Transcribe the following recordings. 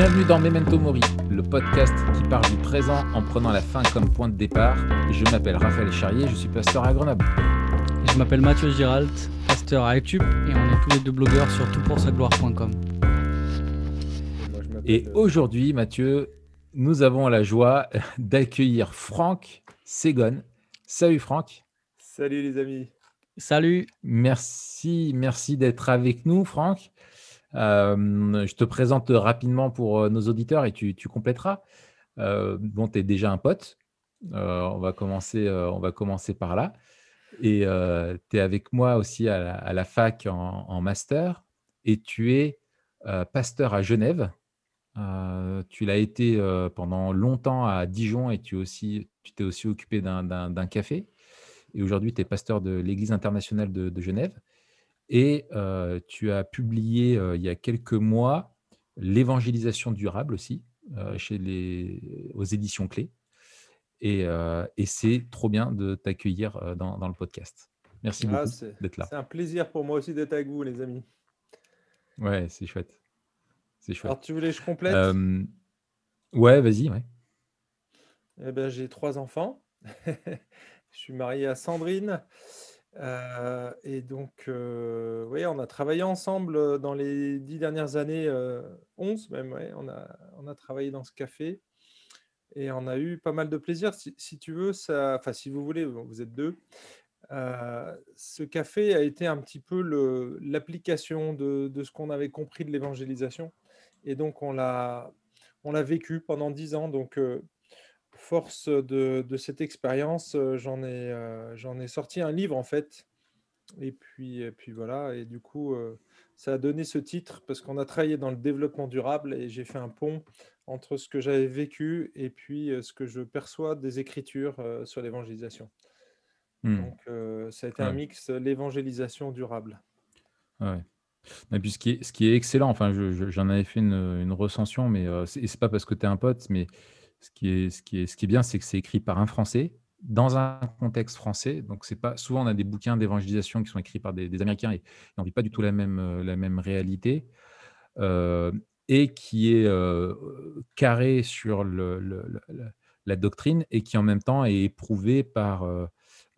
Bienvenue dans Memento Mori, le podcast qui parle du présent en prenant la fin comme point de départ. Je m'appelle Raphaël Charrier, je suis pasteur à Grenoble. Je m'appelle Mathieu Giralt, pasteur à YouTube et on est tous les deux blogueurs sur toutpoursagloire.com. Et aujourd'hui, Mathieu, nous avons la joie d'accueillir Franck Ségon. Salut Franck. Salut les amis. Salut. Merci, merci d'être avec nous, Franck. Euh, je te présente rapidement pour euh, nos auditeurs et tu, tu compléteras. Euh, bon, tu es déjà un pote. on, va commencer, on va commencer par là. Et tu es avec moi aussi à la, fac en, master. Et tu es pasteur à Genève. tu l'as été pendant longtemps à Dijon et tu, t'es aussi occupé d'un café. Et aujourd'hui, tu es pasteur de l'Église internationale de Genève. Et tu as publié il y a quelques mois l'évangélisation durable aussi chez les, aux éditions clés. Et, et c'est trop bien de t'accueillir dans, dans, le podcast. Merci ah, beaucoup d'être là. C'est un plaisir pour moi aussi d'être avec vous, les amis. Ouais, c'est chouette. C'est chouette. Alors, tu voulais que je complète? Ouais, vas-y. Ouais. Eh ben, j'ai trois enfants. je suis marié à Sandrine. Euh, et donc, euh, oui, on a travaillé ensemble euh, dans les dix dernières années, 11 même, ouais, on a, travaillé dans ce café et on a eu pas mal de plaisir. Si, tu veux, enfin, si vous voulez, vous êtes deux. ce café a été un petit peu l'application de, ce qu'on avait compris de l'évangélisation. Et donc, on l'a vécu pendant dix ans. Force de, cette expérience, euh, j'en ai, euh, j'en ai sorti un livre en fait. Et puis, et puis voilà, et du coup, euh, ça a donné ce titre parce qu'on a travaillé dans le développement durable et j'ai fait un pont entre ce que j'avais vécu et puis ce que je perçois des écritures sur l'évangélisation. Mmh. Donc, ça a été un mix, l'évangélisation durable. Ouais. Et puis ce qui est, ce qui est excellent, enfin, j'en avais fait une, une recension, mais ce c'est pas parce que tu es un pote, mais ce qui est, bien, c'est que c'est écrit par un Français dans un contexte français. Donc, c'est pas souvent on a des bouquins d'évangélisation qui sont écrits par des, Américains et, on vit pas du tout la même, euh, réalité. Euh, et qui est euh, carré sur la doctrine et qui en même temps est éprouvé par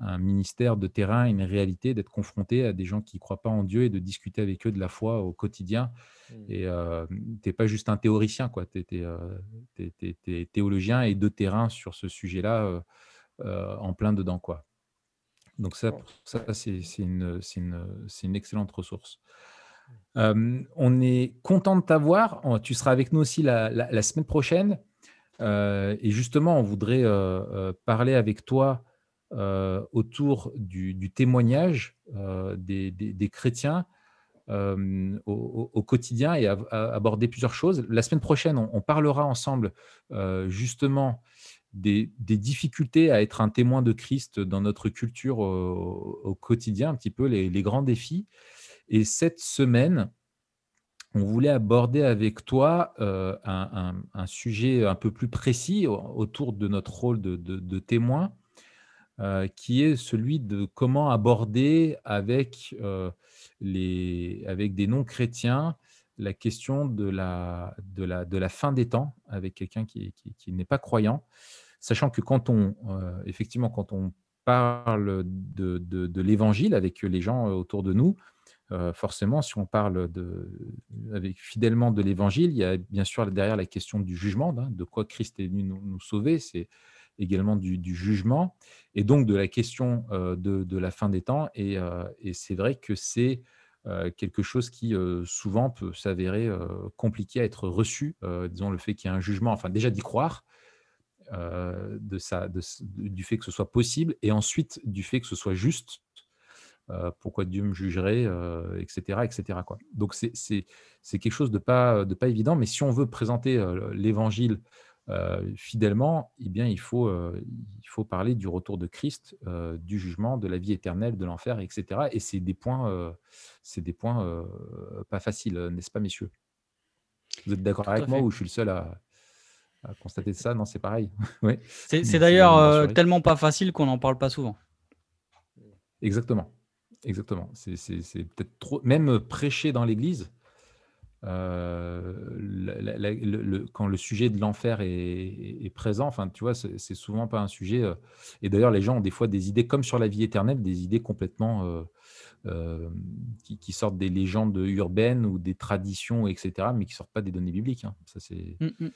un ministère de terrain, une réalité, d'être confronté à des gens qui ne croient pas en Dieu et de discuter avec eux de la foi au quotidien. Mmh. Et tu n'es pas juste un théoricien, tu es, théologien et de terrain sur ce sujet-là, en plein dedans. Quoi. Donc ça, ça c'est une, une, une, excellente ressource. on est content de t'avoir. Tu seras avec nous aussi la, la, semaine prochaine. et justement, on voudrait parler avec toi euh, autour du, témoignage euh, des, chrétiens euh, au, quotidien et aborder plusieurs choses. La semaine prochaine, on, parlera ensemble justement des, difficultés à être un témoin de Christ dans notre culture au, quotidien, un petit peu les, grands défis. Et cette semaine, on voulait aborder avec toi un, sujet un peu plus précis autour de notre rôle de témoin euh, qui est celui de comment aborder avec, euh, les, avec des non-chrétiens la question de la, de, la, de la fin des temps avec quelqu'un qui, qui, n'est pas croyant, sachant que quand on, euh, effectivement, quand on parle de, de, l'évangile avec les gens autour de nous, forcément, si on parle de, avec, fidèlement de l'évangile, il y a bien sûr derrière la question du jugement, hein, de quoi Christ est venu nous, nous sauver, c'est également du, jugement et donc de la question euh, de, la fin des temps. Et, euh, c'est vrai que c'est euh, quelque chose qui souvent peut s'avérer compliqué à être reçu, disons le fait qu'il y ait un jugement, enfin déjà d'y croire, de ça, du fait que ce soit possible, et ensuite du fait que ce soit juste. pourquoi Dieu me jugerait, etc., etc. Quoi. Donc c'est quelque chose de pas, de pas évident, mais si on veut présenter l'évangile fidèlement, eh bien, il faut, euh, il faut parler du retour de Christ, euh, du jugement, de la vie éternelle, de l'enfer, etc. Et c'est des points, c'est des points pas faciles, n'est-ce pas, messieurs? Vous êtes d'accord avec moi ou je suis le seul à, constater ça? Non, c'est pareil. oui. C'est d'ailleurs tellement pas facile qu'on n'en parle pas souvent. Exactement. Exactement. C'est peut-être trop. Même prêcher dans l'Église, quand le sujet de l'enfer est, présent, enfin, tu vois, c'est souvent pas un sujet. et d'ailleurs, les gens ont des fois des idées, comme sur la vie éternelle, des idées complètement qui, sortent des légendes urbaines ou des traditions, etc., mais qui sortent pas des données bibliques. Hein. Ça, mmh, mmh.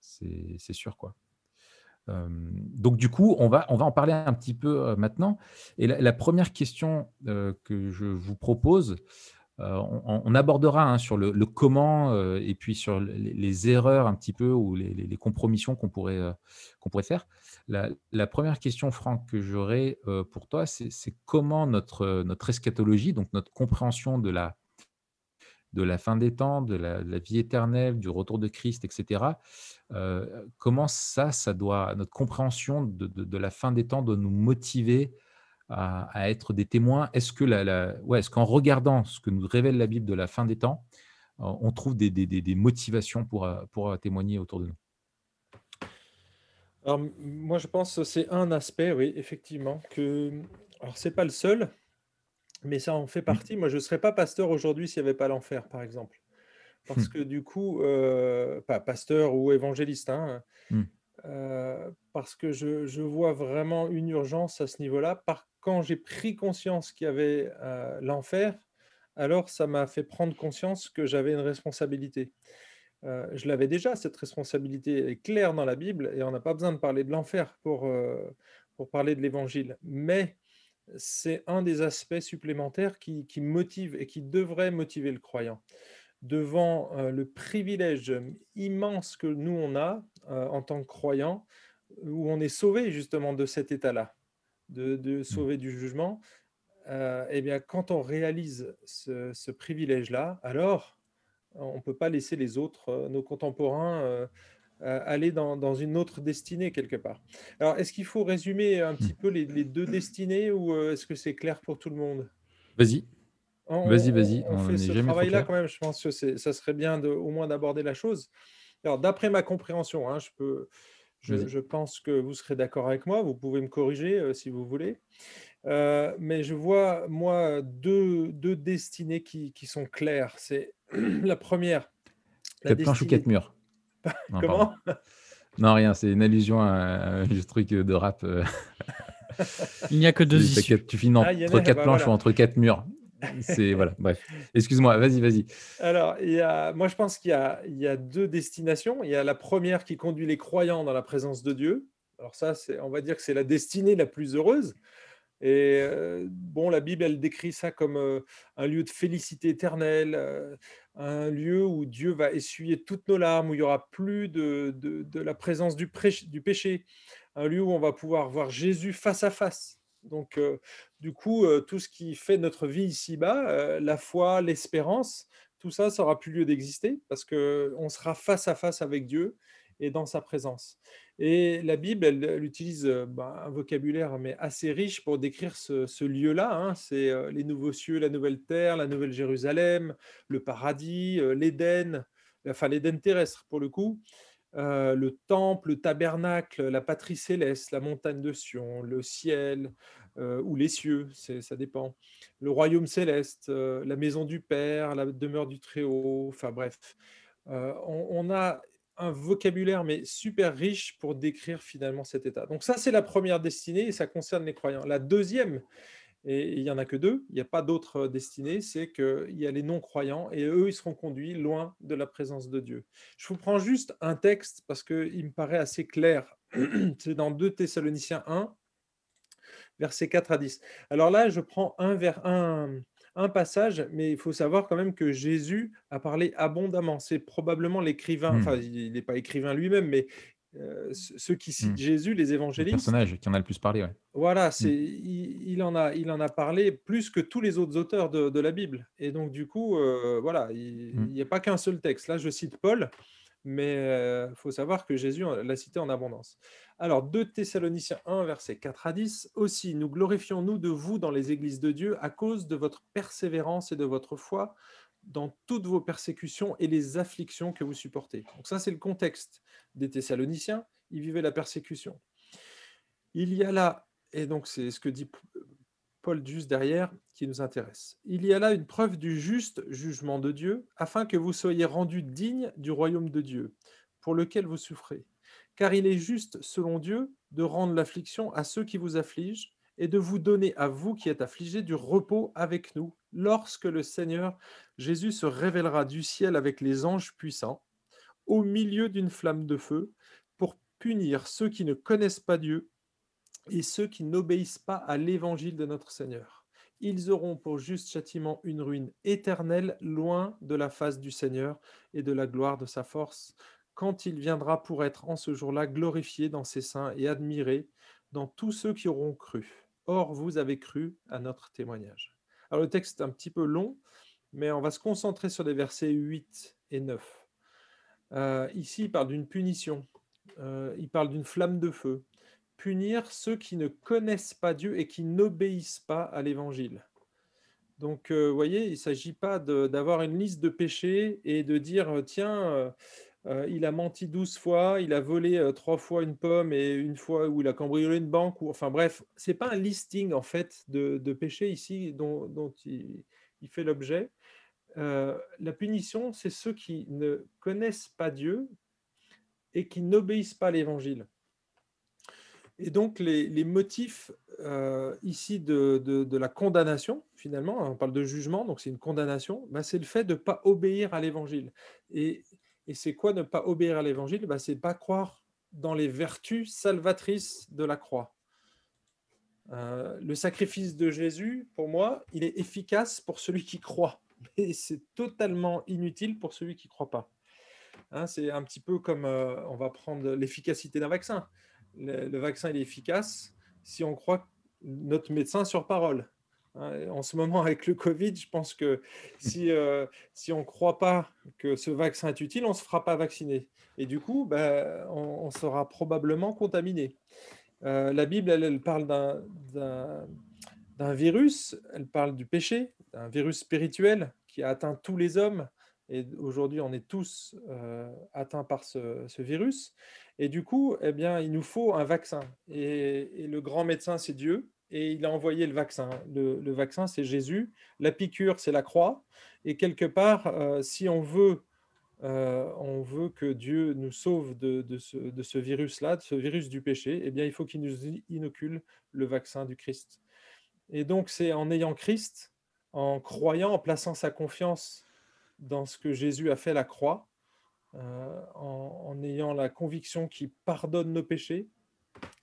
c'est c'est sûr, quoi. donc du coup, on va, on va en parler un petit peu maintenant. Et la, première question que je vous propose, euh, on, abordera hein, sur le, comment euh, et puis sur les, erreurs un petit peu ou les, compromissions qu'on pourrait, euh, qu'on pourrait faire. La, première question, Franck, que j'aurais pour toi, c'est comment notre, notre eschatologie, donc notre compréhension de la, de la fin des temps, de la, vie éternelle, du retour de Christ, etc. comment ça, ça doit, notre compréhension de, de, la fin des temps doit nous motiver à, être des témoins Est-ce que la, ouais, est qu'en regardant ce que nous révèle la Bible de la fin des temps, euh, on trouve des, des, des, motivations pour, euh, pour euh, témoigner autour de nous? Alors, moi, je pense que c'est un aspect, oui, effectivement, que. Alors, c'est pas le seul, mais ça en fait mmh. partie. Moi, je ne serais pas pasteur aujourd'hui s'il n'y avait pas l'enfer, par exemple. Parce mmh. que du coup, pas pasteur ou évangéliste, hein, mmh. parce que je, vois vraiment une urgence à ce niveau-là. Quand j'ai pris conscience qu'il y avait l'enfer, alors ça m'a fait prendre conscience que j'avais une responsabilité. je l'avais déjà, cette responsabilité est claire dans la Bible et on n'a pas besoin de parler de l'enfer pour, pour parler de l'Évangile. Mais c'est un des aspects supplémentaires qui, qui motive et qui devrait motiver le croyant. Devant le privilège immense que nous, on a en tant que croyants, où on est sauvé justement de cet état-là de, mmh. sauver du jugement, euh, eh bien, quand on réalise ce, privilège-là, alors on ne peut pas laisser les autres, euh, nos contemporains, euh, aller dans, une autre destinée quelque part. Alors, est-ce qu'il faut résumer un petit mmh. peu les, deux destinées ou est-ce que c'est clair pour tout le monde? Vas-y. Vas-y, vas-y. On, fait ce travail-là quand même. Je pense que ça serait bien de, au moins d'aborder la chose. Alors, d'après ma compréhension, hein, je peux je, pense que vous serez d'accord avec moi. Vous pouvez me corriger euh, si vous voulez. Euh, mais je vois, moi, deux, deux destinées qui, qui, sont claires. C'est la première. Quatre planches ou quatre murs? Comment? Non, rien. C'est une allusion à un truc de rap. Euh. Il n'y a que deux issues. Tu finis ah, entre quatre bah planches ou entre quatre murs. Bref. Excuse-moi, vas-y, vas-y. Alors, moi, je pense qu'il y a, deux destinations. Il y a la première qui conduit les croyants dans la présence de Dieu. Alors ça, on va dire que c'est la destinée la plus heureuse. Et euh, bon, la Bible, elle décrit ça comme euh, un lieu de félicité éternelle, euh, un lieu où Dieu va essuyer toutes nos larmes, où il y aura plus de, la présence du péché, un lieu où on va pouvoir voir Jésus face à face. Donc, du coup, tout ce qui fait notre vie ici-bas, la foi, l'espérance, tout ça, ça n'aura plus lieu d'exister parce qu'on sera face à face avec Dieu et dans sa présence. Et la Bible, elle, utilise bah, un vocabulaire mais assez riche pour décrire ce, lieu-là. Hein. C'est les nouveaux cieux, la nouvelle terre, la nouvelle Jérusalem, le paradis, l'Éden, enfin l'Éden terrestre pour le coup. Le temple, le tabernacle, la patrie céleste, la montagne de Sion, le ciel, ou les cieux, ça dépend. Le royaume céleste, la maison du Père, la demeure du Très-Haut, enfin bref. On, a un vocabulaire mais super riche pour décrire finalement cet état. Donc ça, c'est la première destinée et ça concerne les croyants. La deuxième, et il n'y en a que deux, il n'y a pas d'autre destinée, c'est qu'il y a les non-croyants et eux, ils seront conduits loin de la présence de Dieu. Je vous prends juste un texte parce qu'il me paraît assez clair. c'est dans 2 Thessaloniciens 1, versets 4 à 10. Alors là, je prends un, vers, un, un passage, mais il faut savoir quand même que Jésus a parlé abondamment. C'est probablement l'écrivain, mmh. enfin, il n'est pas écrivain lui-même, mais euh, ceux qui citent mmh. Jésus, les évangélistes. Le personnage qui en a le plus parlé, ouais. Voilà, mmh. c'est, il, en a, il en a parlé plus que tous les autres auteurs de, la Bible. Et donc, du coup, euh, voilà, il n'y a pas qu'un seul texte. Là, je cite Paul, mais il euh, faut savoir que Jésus l'a cité en abondance. Alors, 2 Thessaloniciens 1, versets 4 à 10. Aussi, nous glorifions-nous de vous dans les églises de Dieu à cause de votre persévérance et de votre foi dans toutes vos persécutions et les afflictions que vous supportez. Donc ça, c'est le contexte des Thessaloniciens. Ils vivaient la persécution. Il y a là, et donc c'est ce que dit Paul juste derrière qui nous intéresse. Il y a là une preuve du juste jugement de Dieu, afin que vous soyez rendus dignes du royaume de Dieu, pour lequel vous souffrez. Car il est juste, selon Dieu, de rendre l'affliction à ceux qui vous affligent et de vous donner à vous qui êtes affligés du repos avec nous, lorsque le Seigneur Jésus se révélera du ciel avec les anges puissants, au milieu d'une flamme de feu, pour punir ceux qui ne connaissent pas Dieu et ceux qui n'obéissent pas à l'évangile de notre Seigneur. Ils auront pour juste châtiment une ruine éternelle, loin de la face du Seigneur et de la gloire de sa force, quand il viendra pour être en ce jour-là glorifié dans ses saints et admiré dans tous ceux qui auront cru. Or, vous avez cru à notre témoignage. Alors, le texte est un petit peu long, mais on va se concentrer sur les versets 8 et 9. Euh, ici, il parle d'une punition, euh, il parle d'une flamme de feu. Punir ceux qui ne connaissent pas Dieu et qui n'obéissent pas à l'évangile. Donc, euh, vous voyez, il ne s'agit pas d'avoir une liste de péchés et de dire, tiens, euh, il a menti 12 fois, il a volé euh, trois fois une pomme et une fois où il a cambriolé une banque. Ou, enfin bref, c'est pas un listing en fait de, péchés ici dont, il, fait l'objet. Euh, la punition, c'est ceux qui ne connaissent pas Dieu et qui n'obéissent pas à l'Évangile. Et donc les, motifs ici de, la condamnation, finalement, on parle de jugement, donc c'est une condamnation, bah, c'est le fait de ne pas obéir à l'Évangile. Et et c'est quoi ne pas obéir à l'évangile? Bah, C'est pas croire dans les vertus salvatrices de la croix. Euh, le sacrifice de Jésus, pour moi, il est efficace pour celui qui croit, mais c'est totalement inutile pour celui qui ne croit pas. Hein, c'est un petit peu comme euh, on va prendre l'efficacité d'un vaccin. Le, vaccin il est efficace si on croit notre médecin sur parole. Hein, en ce moment, avec le Covid, je pense que si, euh, on ne croit pas que ce vaccin est utile, on ne se fera pas vacciner. Et du coup, ben, on, sera probablement contaminé. Euh, la Bible, elle, parle d'un virus, elle parle du péché, d'un virus spirituel qui a atteint tous les hommes. Et aujourd'hui, on est tous euh, atteints par ce, virus. Et du coup, eh bien, il nous faut un vaccin. et le grand médecin, c'est Dieu et il a envoyé le vaccin. Le, vaccin, c'est Jésus. La piqûre, c'est la croix. Et quelque part, euh, si on veut, euh, on veut que Dieu nous sauve de, ce, virus-là, de ce virus du péché, eh bien, il faut qu'il nous inocule le vaccin du Christ. Et donc, c'est en ayant Christ, en croyant, en plaçant sa confiance dans ce que Jésus a fait la croix, euh, en, en ayant la conviction qu'il pardonne nos péchés,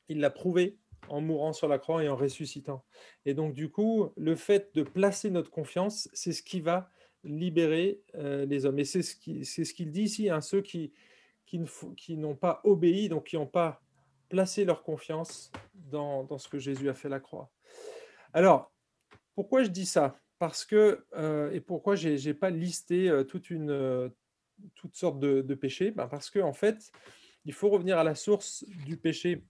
il l'a prouvé en mourant sur la croix et en ressuscitant. Et donc, du coup, le fait de placer notre confiance, c'est ce qui va libérer euh, les hommes. Et c'est ce qu'il dit ici, hein, ceux qui, n'ont pas obéi, donc qui n'ont pas placé leur confiance dans, ce que Jésus a fait la croix. Alors, pourquoi je dis ça? Parce que, euh, et pourquoi je n'ai pas listé euh, toute une, toutes sortes de, péchés? Ben Parce qu'en en fait, il faut revenir à la source du péché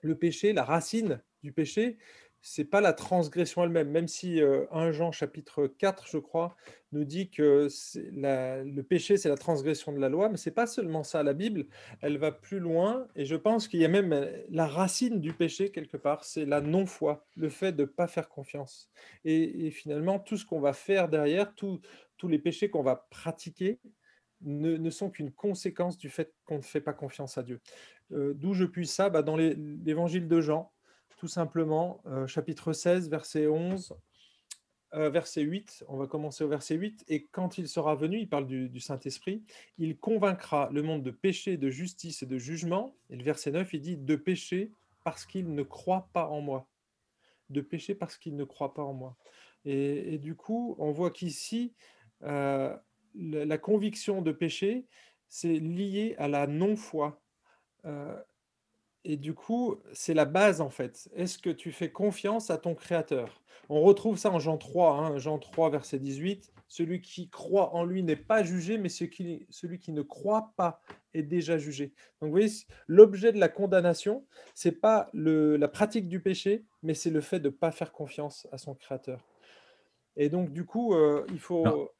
le péché, la racine du péché, c'est pas la transgression elle-même, même si 1 euh, Jean chapitre 4, je crois, nous dit que le péché, c'est la transgression de la loi, mais c'est pas seulement ça. La Bible, elle va plus loin, et je pense qu'il y a même euh, la racine du péché quelque part, c'est la non-foi, le fait de ne pas faire confiance. Et, finalement, tout ce qu'on va faire derrière, tous les péchés qu'on va pratiquer, ne, sont qu'une conséquence du fait qu'on ne fait pas confiance à Dieu. Euh, d'où je puis ça? Bah, Dans l'évangile de Jean, tout simplement, euh, chapitre 16, verset 11, euh, verset 8, on va commencer au verset 8, et quand il sera venu, il parle du, Saint-Esprit, il convaincra le monde de péché, de justice et de jugement, et le verset 9, il dit de péché parce qu'il ne croit pas en moi. De péché parce qu'il ne croit pas en moi. Et, du coup, on voit qu'ici, la conviction de péché, c'est lié à la non-foi. Euh, et du coup, c'est la base en fait. Est-ce que tu fais confiance à ton Créateur? On retrouve ça en Jean 3, hein, Jean 3, verset 18. Celui qui croit en lui n'est pas jugé, mais celui qui ne croit pas est déjà jugé. Donc vous voyez, l'objet de la condamnation, c'est pas la pratique du péché, mais c'est le fait de ne pas faire confiance à son Créateur. Et donc du coup, euh, il faut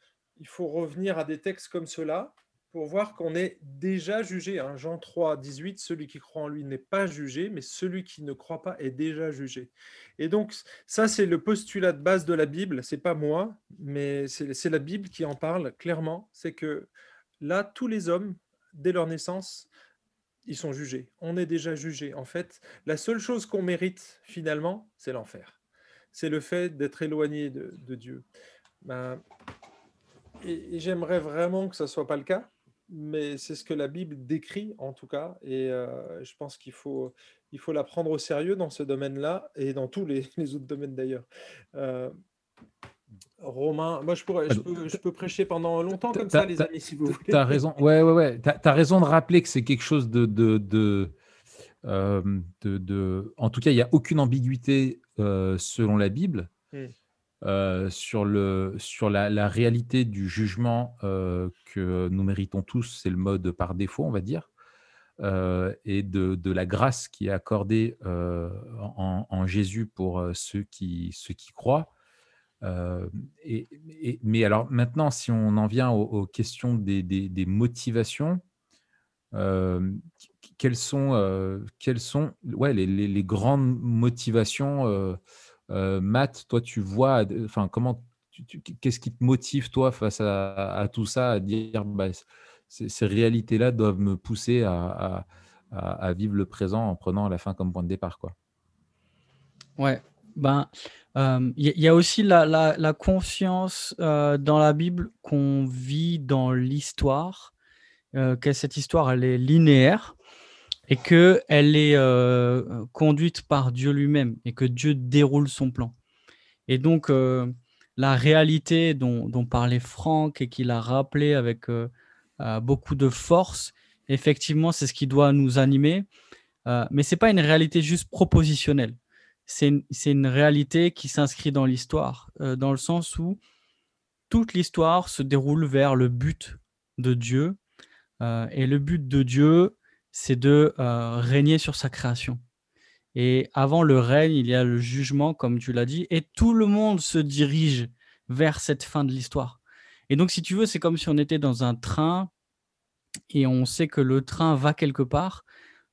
il faut revenir à des textes comme cela pour voir qu'on est déjà jugé. Hein. Jean 3, 18, celui qui croit en lui n'est pas jugé, mais celui qui ne croit pas est déjà jugé. Et donc, ça, c'est le postulat de base de la Bible. C'est pas moi, mais c'est la Bible qui en parle clairement. C'est que là, tous les hommes, dès leur naissance, ils sont jugés. On est déjà jugé. En fait, la seule chose qu'on mérite finalement, c'est l'enfer. C'est le fait d'être éloigné de, Dieu. Ben, et, et j'aimerais vraiment que ce ne soit pas le cas mais c'est ce que la Bible décrit en tout cas, et euh, je pense qu'il faut, il faut la prendre au sérieux dans ce domaine-là et dans tous les, autres domaines d'ailleurs. Euh, Romain, moi je, pourrais, je, peux, prêcher pendant longtemps comme ça, les amis, si vous voulez. Tu as raison, ouais, ouais, ouais. Tu as, raison de rappeler que c'est quelque chose de. de, de, euh, de, en tout cas, il n'y a aucune ambiguïté selon la Bible. Mmh. Euh, sur, le, sur la, réalité du jugement euh, que nous méritons tous, c'est le mode par défaut, on va dire, euh, et de, de, la grâce qui est accordée en, Jésus pour ceux qui, ceux qui croient. Et, mais alors maintenant, si on en vient aux, questions des, des, motivations, quelles sont, quelles sont ouais, les, les, les grandes motivations euh, Matt, toi, tu vois, enfin, comment, qu'est-ce qui te motive, toi, face à, tout ça, à dire, bah, ces, réalités-là doivent me pousser à, vivre le présent en prenant la fin comme point de départ, quoi? Ouais, ben, il y, a aussi la, conscience dans la Bible qu'on vit dans l'histoire, que cette histoire, elle est linéaire et qu'elle est euh, conduite par Dieu lui-même et que Dieu déroule son plan. Et donc, euh, la réalité dont, parlait Franck et qu'il a rappelé avec euh, beaucoup de force, effectivement, c'est ce qui doit nous animer. mais ce n'est pas une réalité juste propositionnelle. C'est une, une, réalité qui s'inscrit dans l'histoire, dans le sens où toute l'histoire se déroule vers le but de Dieu. et le but de Dieu, c'est de euh, régner sur sa création. Et avant le règne, il y a le jugement, comme tu l'as dit, et tout le monde se dirige vers cette fin de l'histoire. Et donc, si tu veux, c'est comme si on était dans un train et on sait que le train va quelque part,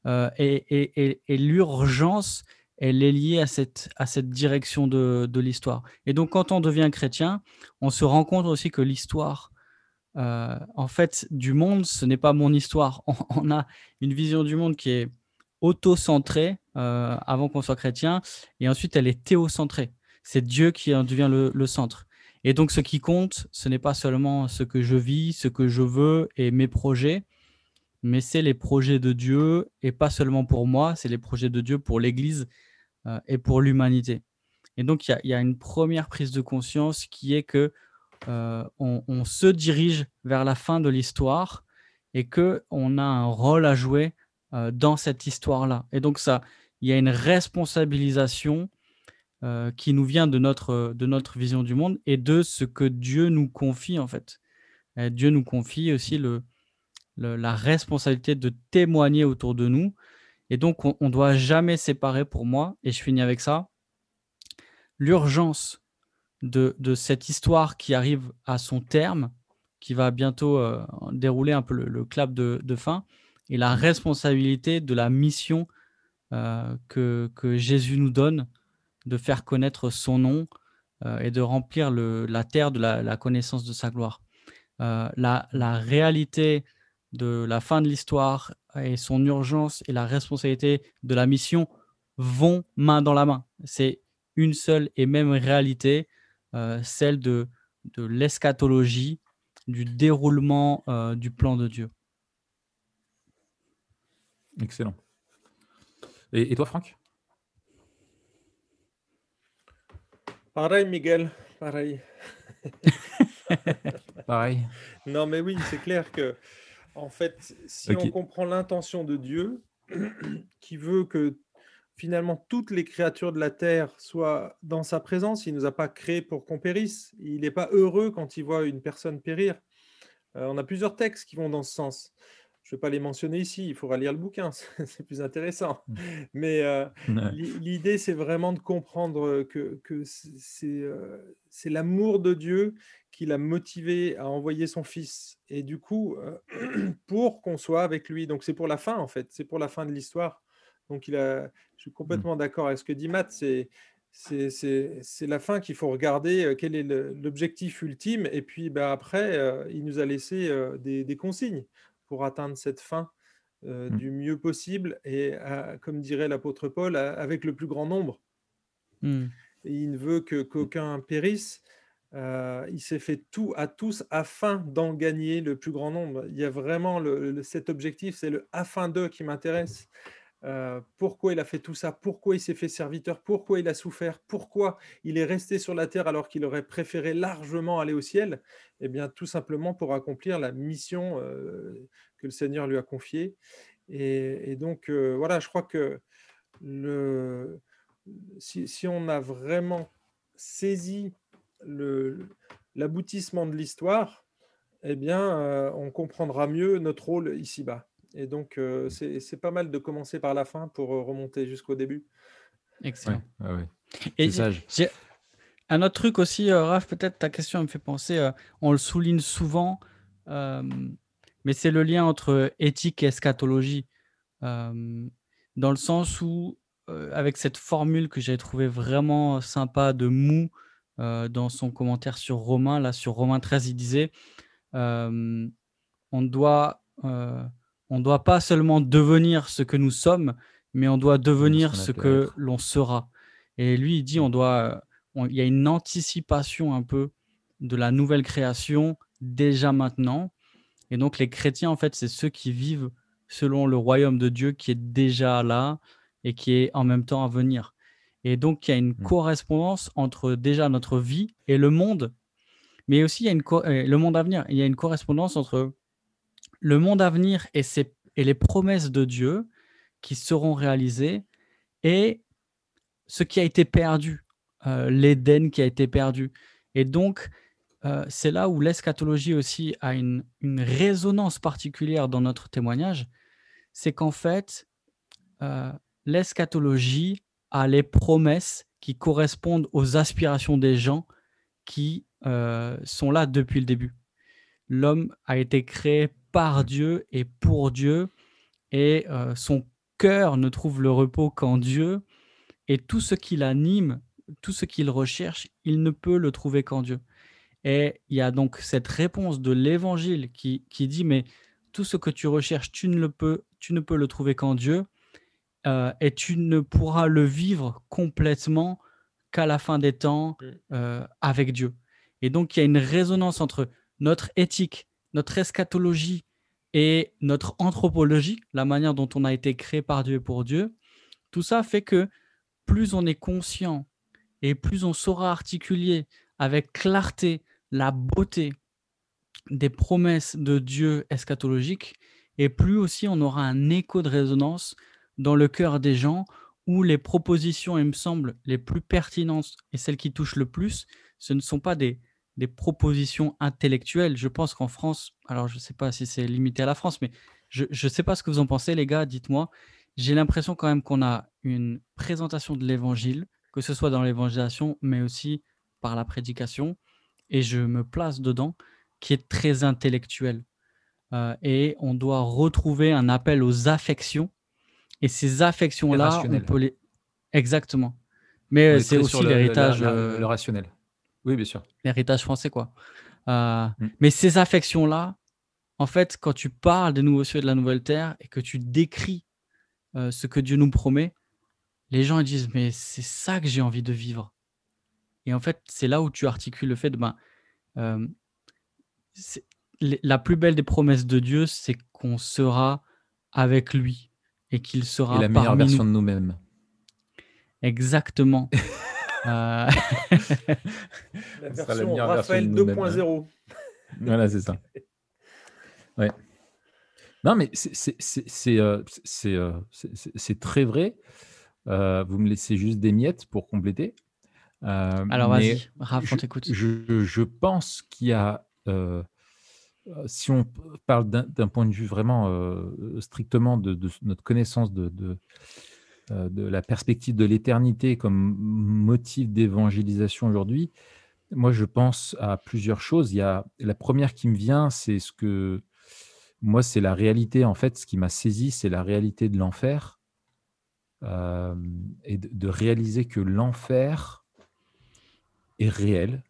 euh, et, l'urgence, elle est liée à cette, direction de, de l'histoire. Et donc, quand on devient chrétien, on se rend compte aussi que l'histoire euh, en fait, du monde, ce n'est pas mon histoire. On, a une vision du monde qui est auto-centrée euh, avant qu'on soit chrétien, et ensuite elle est théocentrée. C'est Dieu qui en devient le, centre. Et donc, ce qui compte, ce n'est pas seulement ce que je vis, ce que je veux et mes projets, mais c'est les projets de Dieu, et pas seulement pour moi, c'est les projets de Dieu pour l'Église euh, et pour l'humanité. Et donc, il y, a une première prise de conscience qui est que euh, on, se dirige vers la fin de l'histoire et que on a un rôle à jouer euh, dans cette histoire-là. Et donc ça, il y a une responsabilisation euh, qui nous vient de notre, de notre vision du monde et de ce que Dieu nous confie en fait. Dieu nous confie aussi le, la responsabilité de témoigner autour de nous. Et donc, on ne doit jamais séparer pour moi, et je finis avec ça, l'urgence de, cette histoire qui arrive à son terme, qui va bientôt euh, dérouler un peu le, clap de, fin, et la responsabilité de la mission euh, que, Jésus nous donne de faire connaître son nom euh, et de remplir la terre de la, connaissance de sa gloire. La, la, réalité de la fin de l'histoire et son urgence et la responsabilité de la mission vont main dans la main. C'est une seule et même réalité euh, celle de, de l'eschatologie, du déroulement euh, du plan de Dieu. Excellent. Et, toi, Franck? Pareil, Miguel, pareil. pareil. Non, mais oui, c'est clair que, en fait, si on comprend l'intention de Dieu, qui veut que finalement toutes les créatures de la terre soient dans sa présence. Il ne nous a pas créés pour qu'on périsse. Il n'est pas heureux quand il voit une personne périr. Euh, on a plusieurs textes qui vont dans ce sens. je ne vais pas les mentionner ici, il faudra lire le bouquin, c'est plus intéressant. Mmh. Mais euh, l'idée, c'est vraiment de comprendre que, que c'est l'amour de Dieu qui l'a motivé à envoyer son Fils. Et du coup, pour qu'on soit avec lui, donc c'est pour la fin en fait, c'est pour la fin de l'histoire. Donc il a, je suis mmh. complètement d'accord avec ce que dit Matt, c'est c'est la fin qu'il faut regarder, euh, quel est l'objectif ultime. Et puis bah, après, euh, il nous a laissé euh, des, consignes pour atteindre cette fin mmh. du mieux possible et, comme dirait l'apôtre Paul, avec le plus grand nombre. Mmh. il ne veut que qu'aucun périsse. il s'est fait tout à tous afin d'en gagner le plus grand nombre. Il y a vraiment cet objectif, c'est le afin d'eux qui m'intéresse. Euh, pourquoi il a fait tout ça, pourquoi il s'est fait serviteur, pourquoi il a souffert, pourquoi il est resté sur la terre alors qu'il aurait préféré largement aller au ciel? Eh bien, tout simplement pour accomplir la mission euh, que le Seigneur lui a confiée. Et, donc, euh, voilà, je crois que le, si, on a vraiment saisi l'aboutissement de l'histoire, eh bien, on comprendra mieux notre rôle ici-bas. Et donc, euh, c'est pas mal de commencer par la fin pour euh, remonter jusqu'au début. Excellent. Et un autre truc aussi, euh, Raph, peut-être ta question me fait penser, on le souligne souvent, mais c'est le lien entre éthique et eschatologie. dans le sens où, avec cette formule que j'ai trouvé vraiment sympa de Mou, dans son commentaire sur Romain, là sur Romain 13, il disait, on doit on ne doit pas seulement devenir ce que nous sommes, mais on doit devenir ce, que l'on sera. Et lui, il dit, on doit, il y a une anticipation un peu de la nouvelle création déjà maintenant. Et donc, les chrétiens, en fait, c'est ceux qui vivent selon le royaume de Dieu qui est déjà là et qui est en même temps à venir. Et donc, il y a une mmh. correspondance entre déjà notre vie et le monde, mais aussi il y a une le monde à venir. Il y a une correspondance entre le monde à venir et, les promesses de Dieu qui seront réalisées et ce qui a été perdu, euh, l'Éden qui a été perdu. Et donc, euh, c'est là où l'eschatologie aussi a une, résonance particulière dans notre témoignage, c'est qu'en fait, euh, l'eschatologie a les promesses qui correspondent aux aspirations des gens qui sont là depuis le début. L'homme a été créé par Dieu et pour Dieu, et euh, son cœur ne trouve le repos qu'en Dieu, et tout ce qu'il anime, tout ce qu'il recherche, il ne peut le trouver qu'en Dieu. Et il y a donc cette réponse de l'Évangile qui, qui dit, mais tout ce que tu recherches, tu ne, le peux, tu ne peux le trouver qu'en Dieu, euh, et tu ne pourras le vivre complètement qu'à la fin des temps mmh. euh, avec Dieu. Et donc il y a une résonance entre notre éthique, notre eschatologie et notre anthropologie, la manière dont on a été créé par Dieu et pour Dieu, tout ça fait que plus on est conscient et plus on saura articuler avec clarté la beauté des promesses de Dieu eschatologiques, et plus aussi on aura un écho de résonance dans le cœur des gens où les propositions, il me semble, les plus pertinentes et celles qui touchent le plus, ce ne sont pas des, des propositions intellectuelles. Je pense qu'en France, alors je ne sais pas si c'est limité à la France, mais je ne sais pas ce que vous en pensez, les gars, dites-moi. J'ai l'impression quand même qu'on a une présentation de l'évangile, que ce soit dans l'évangélisation, mais aussi par la prédication, et je me place dedans, qui est très intellectuelle. Euh, et on doit retrouver un appel aux affections. Et ces affections-là, on peut les. Exactement. Mais c'est aussi l'héritage. le, rationnel. Oui, bien sûr. L'héritage français, quoi. Euh, mm. Mais ces affections-là, en fait, quand tu parles des nouveaux cieux et de la nouvelle terre et que tu décris euh, ce que Dieu nous promet, les gens disent mais c'est ça que j'ai envie de vivre. Et en fait, c'est là où tu articules le fait de ben, euh, la plus belle des promesses de Dieu, c'est qu'on sera avec lui et qu'il sera et la meilleure version de nous-mêmes. Exactement. Euh, la version Raphaël 2.0. voilà, c'est ça. Ouais. Non, mais c'est euh, euh, très vrai. vous me laissez juste des miettes pour compléter. Alors vas-y, Raph, on t'écoute. Je, je, pense qu'il y a si on parle d'un point de vue vraiment strictement de, notre connaissance de, de, la perspective de l'éternité comme motif d'évangélisation aujourd'hui, moi je pense à plusieurs choses. Il y a la première qui me vient, c'est ce que moi c'est la réalité en fait. Ce qui m'a saisi, c'est la réalité de l'enfer et de, réaliser que l'enfer est réel,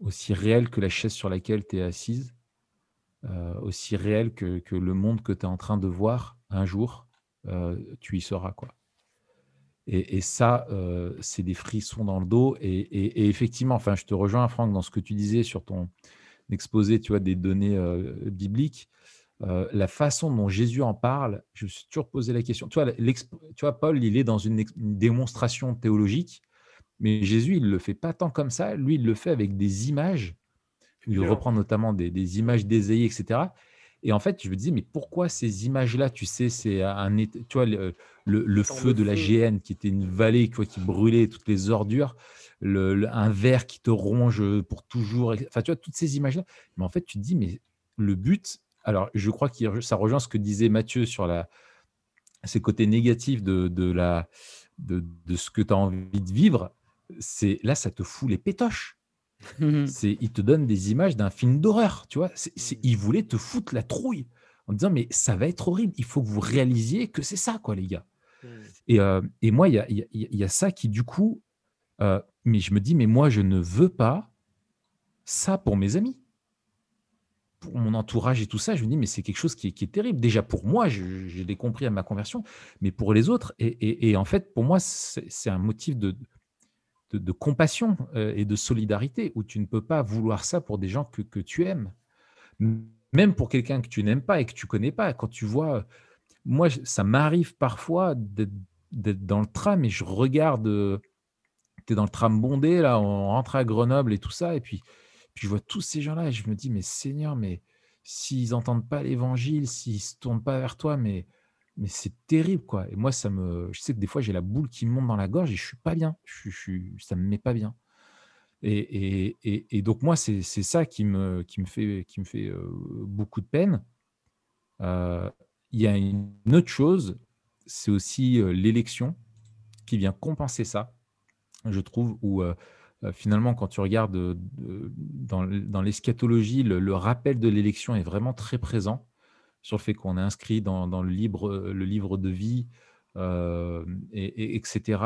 aussi réel que la chaise sur laquelle tu es assise euh, aussi réel que, le monde que tu es en train de voir un jour, euh, tu y seras. Quoi. Et, ça, euh, c'est des frissons dans le dos. Et, effectivement, enfin, je te rejoins, Franck, dans ce que tu disais sur ton exposé tu vois, des données bibliques. la façon dont Jésus en parle, je me suis toujours posé la question. Tu vois, tu vois Paul, il est dans une, une, démonstration théologique, mais Jésus, il ne le fait pas tant comme ça. Lui, il le fait avec des images il reprend notamment des, images d'Ésaïe, etc. Et en fait, je me disais, mais pourquoi ces images-là Tu sais, c'est un, tu vois, le, feu de la GN, qui était une vallée qui brûlait toutes les ordures, un verre qui te ronge pour toujours. Enfin, tu vois, toutes ces images-là. Mais en fait, tu te dis, mais le but, alors je crois que ça rejoint ce que disait Mathieu sur la, ces côtés négatifs de, la, de, de ce que tu as envie de vivre. C'est là, ça te fout les pétoches. Mmh c'est, il te donne des images d'un film d'horreur, tu vois. C'est, il voulait te foutre la trouille en disant mais ça va être horrible. Il faut que vous réalisiez que c'est ça, quoi, les gars. Mmh. Et, euh, et, moi, il y a, y, y a, ça qui du coup, euh, mais je me dis mais moi je ne veux pas ça pour mes amis, pour mon entourage et tout ça. Je me dis mais c'est quelque chose qui est, qui est terrible. Déjà pour moi, je, l'ai compris à ma conversion, mais pour les autres. Et, et, et en fait, pour moi, c'est un motif de de, compassion euh, et de solidarité, où tu ne peux pas vouloir ça pour des gens que, tu aimes. Même pour quelqu'un que tu n'aimes pas et que tu connais pas. Quand tu vois, moi, ça m'arrive parfois d'être dans le tram et je regarde, tu es dans le tram bondé, là, on rentre à Grenoble et tout ça, et puis, puis je vois tous ces gens-là et je me dis, mais Seigneur, mais s'ils n'entendent pas l'évangile, s'ils ne se tournent pas vers toi, mais mais c'est terrible, quoi. Et moi, ça me, je sais que des fois, j'ai la boule qui monte dans la gorge et je suis pas bien. Je, je, ça me met pas bien. Et, et, et, donc moi, c'est ça qui me, qui me fait, qui me fait euh, beaucoup de peine. Euh, il y a une autre chose, c'est aussi euh, l'élection qui vient compenser ça, je trouve, où finalement, quand tu regardes dans, dans l'eschatologie, le, rappel de l'élection est vraiment très présent sur le fait qu'on est inscrit dans, le, livre, le livre de vie, euh, et, etc.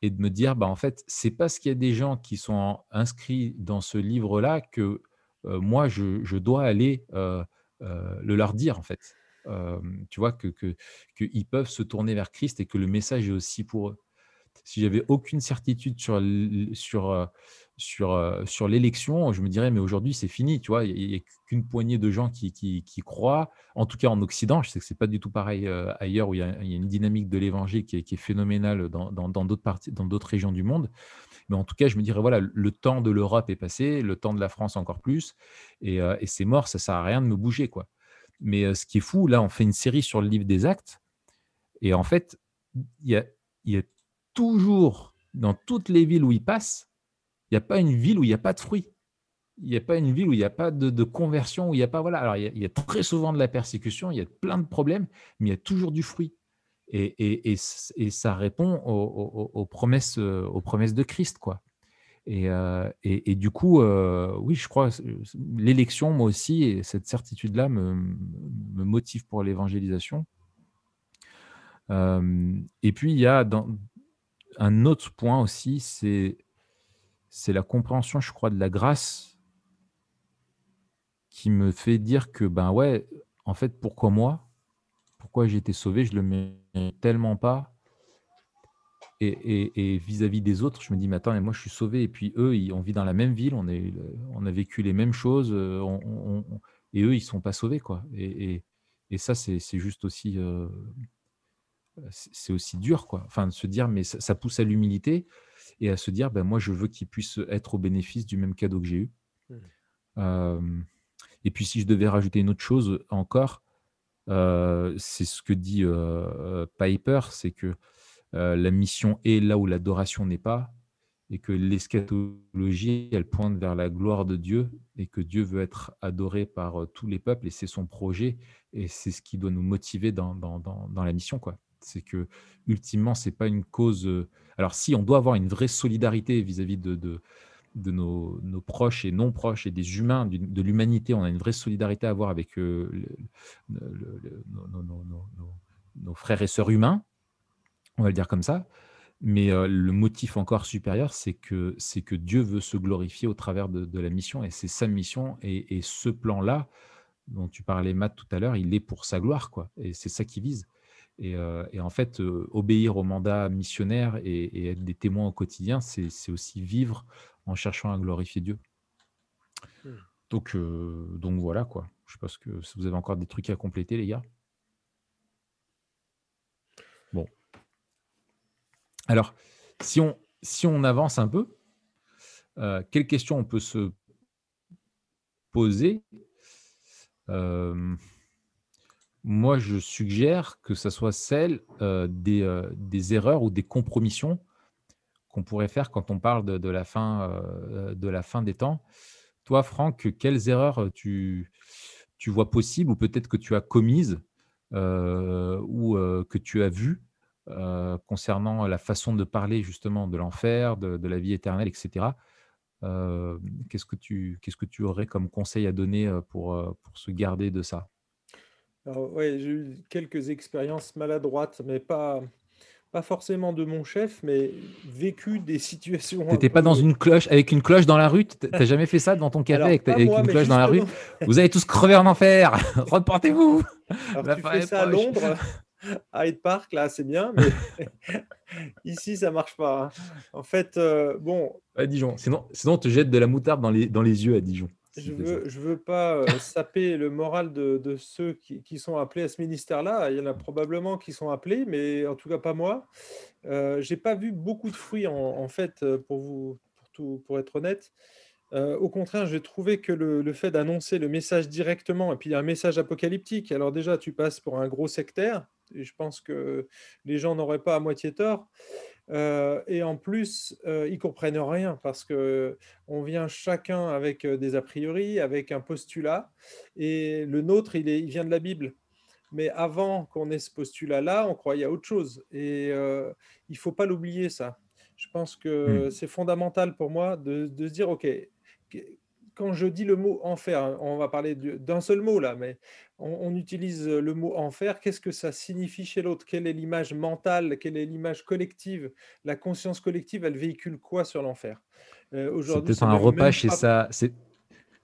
Et de me dire, bah, en fait, c'est parce qu'il y a des gens qui sont inscrits dans ce livre-là que euh, moi, je, dois aller euh, le leur dire, en fait. tu vois, qu'ils que, que peuvent se tourner vers Christ et que le message est aussi pour eux. Si j'avais aucune certitude sur, sur, sur, euh, sur l'élection, je me dirais, mais aujourd'hui, c'est fini. Tu vois, il n'y a, qu'une poignée de gens qui, qui, croient, en tout cas en Occident. Je sais que ce n'est pas du tout pareil euh, ailleurs, où il y, a, une dynamique de l'évangile qui, est phénoménale dans, d'autres dans d'autres régions du monde. Mais en tout cas, je me dirais, voilà, le temps de l'Europe est passé, le temps de la France encore plus, et, euh, et c'est mort, ça ne sert à rien de me bouger. quoi. Mais ce qui est fou, là, on fait une série sur le livre des actes, et en fait, il y a toujours, dans toutes les villes où il passe, il n'y a pas une ville où il n'y a pas de fruits. Il n'y a pas une ville où il n'y a pas de, conversion, où il n'y a pas. Voilà. Alors, il y, a, très souvent de la persécution, il y a plein de problèmes, mais il y a toujours du fruit. Et, ça répond aux, promesses, aux promesses de Christ. quoi. Et, euh, du coup, euh, oui, je crois, l'élection, moi aussi, cette certitude-là me, motive pour l'évangélisation. Euh, et puis, il y a un autre point aussi, c'est c'est la compréhension, je crois, de la grâce qui me fait dire que, ben ouais, en fait, pourquoi moi? Pourquoi j'ai été sauvé? Je le mets tellement pas. Et vis-à-vis des autres, je me dis, mais attends, mais moi je suis sauvé, et puis eux, ils, on vit dans la même ville, on, est, on a vécu les mêmes choses, euh, et eux, ils sont pas sauvés, quoi. Et, ça, c'est juste aussi, euh, c'est aussi dur, quoi. Enfin, de se dire, mais ça pousse à l'humilité et à se dire, ben, moi, je veux qu'ils puissent être au bénéfice du même cadeau que j'ai eu. Mmh. et puis, si je devais rajouter une autre chose encore, c'est ce que dit Piper, c'est que la mission est là où l'adoration n'est pas. et que l'eschatologie, elle pointe vers la gloire de Dieu et que Dieu veut être adoré par tous les peuples et c'est son projet et c'est ce qui doit nous motiver dans, dans, dans, la mission. quoi. C'est que ultimement, c'est pas une cause. Alors si on doit avoir une vraie solidarité vis-à-vis de, de, nos, nos, proches et non proches et des humains, de l'humanité, on a une vraie solidarité à avoir avec nos, frères et sœurs humains, on va le dire comme ça. Mais le motif encore supérieur, c'est que, c'est que Dieu veut se glorifier au travers de, la mission, et c'est sa mission, et, ce plan-là, dont tu parlais, Matt, tout à l'heure, il est pour sa gloire, quoi. Et c'est ça qui vise. Et, en fait, obéir au mandat missionnaire et, être des témoins au quotidien, c'est, aussi vivre en cherchant à glorifier Dieu. Mmh. Donc, donc voilà, quoi. Je pense que si vous avez encore des trucs à compléter, les gars? Bon. Alors, si on, si on avance un peu, euh, quelles questions on peut se poser? Euh, Moi, je suggère que ce soit celle euh, des, des, erreurs ou des compromissions qu'on pourrait faire quand on parle de, la, fin, de la fin des temps. Toi, Franck, quelles erreurs tu, vois possibles ou peut-être que tu as commises ou que tu as vues euh, concernant la façon de parler justement de l'enfer, de, la vie éternelle, etc. Euh, qu'est-ce, que tu, qu'est-ce que tu aurais comme conseil à donner euh, pour se garder de ça? Oui, j'ai eu quelques expériences maladroites, mais pas, pas forcément de mon chef, mais vécu des situations. Tu n'étais pas dans une cloche avec une cloche dans la rue? Tu n'as jamais fait ça dans ton café avec, une cloche dans la rue? Vous allez tous crever en enfer Reportez-vous Alors, tu fais ça à Londres Hyde Park, là, c'est bien, mais ici, ça marche pas. Hein. En fait, euh, bon. À Dijon. Sinon, sinon, on te jette de la moutarde dans les, dans les yeux à Dijon. Je veux, je veux pas euh, saper le moral de, de ceux qui, qui, sont appelés à ce ministère-là. Il y en a probablement qui sont appelés, mais en tout cas pas moi. Euh, J'ai pas vu beaucoup de fruits, en, en fait, euh, pour, vous, pour, tout, pour être honnête. Euh, au contraire, j'ai trouvé que le, le fait d'annoncer le message directement, et puis un message apocalyptique, alors déjà, tu passes pour un gros sectaire, et je pense que les gens n'auraient pas à moitié tort. Euh, et en plus, euh, ils comprennent rien parce que on vient chacun avec euh, des a priori, avec un postulat, et le nôtre, il, est, il vient de la Bible. Mais avant qu'on ait ce postulat-là, on croyait à autre chose. Et il il faut pas l'oublier, ça. Je pense que mmh. c'est fondamental pour moi de, de, se dire, OK, quand je dis le mot enfer, on va parler d'un seul mot là, mais on, utilise le mot enfer, qu'est-ce que ça signifie chez l'autre? Quelle est l'image mentale? Quelle est l'image collective? La conscience collective, elle véhicule quoi sur l'enfer? Euh, Aujourd'hui, c'est un repas chez ça.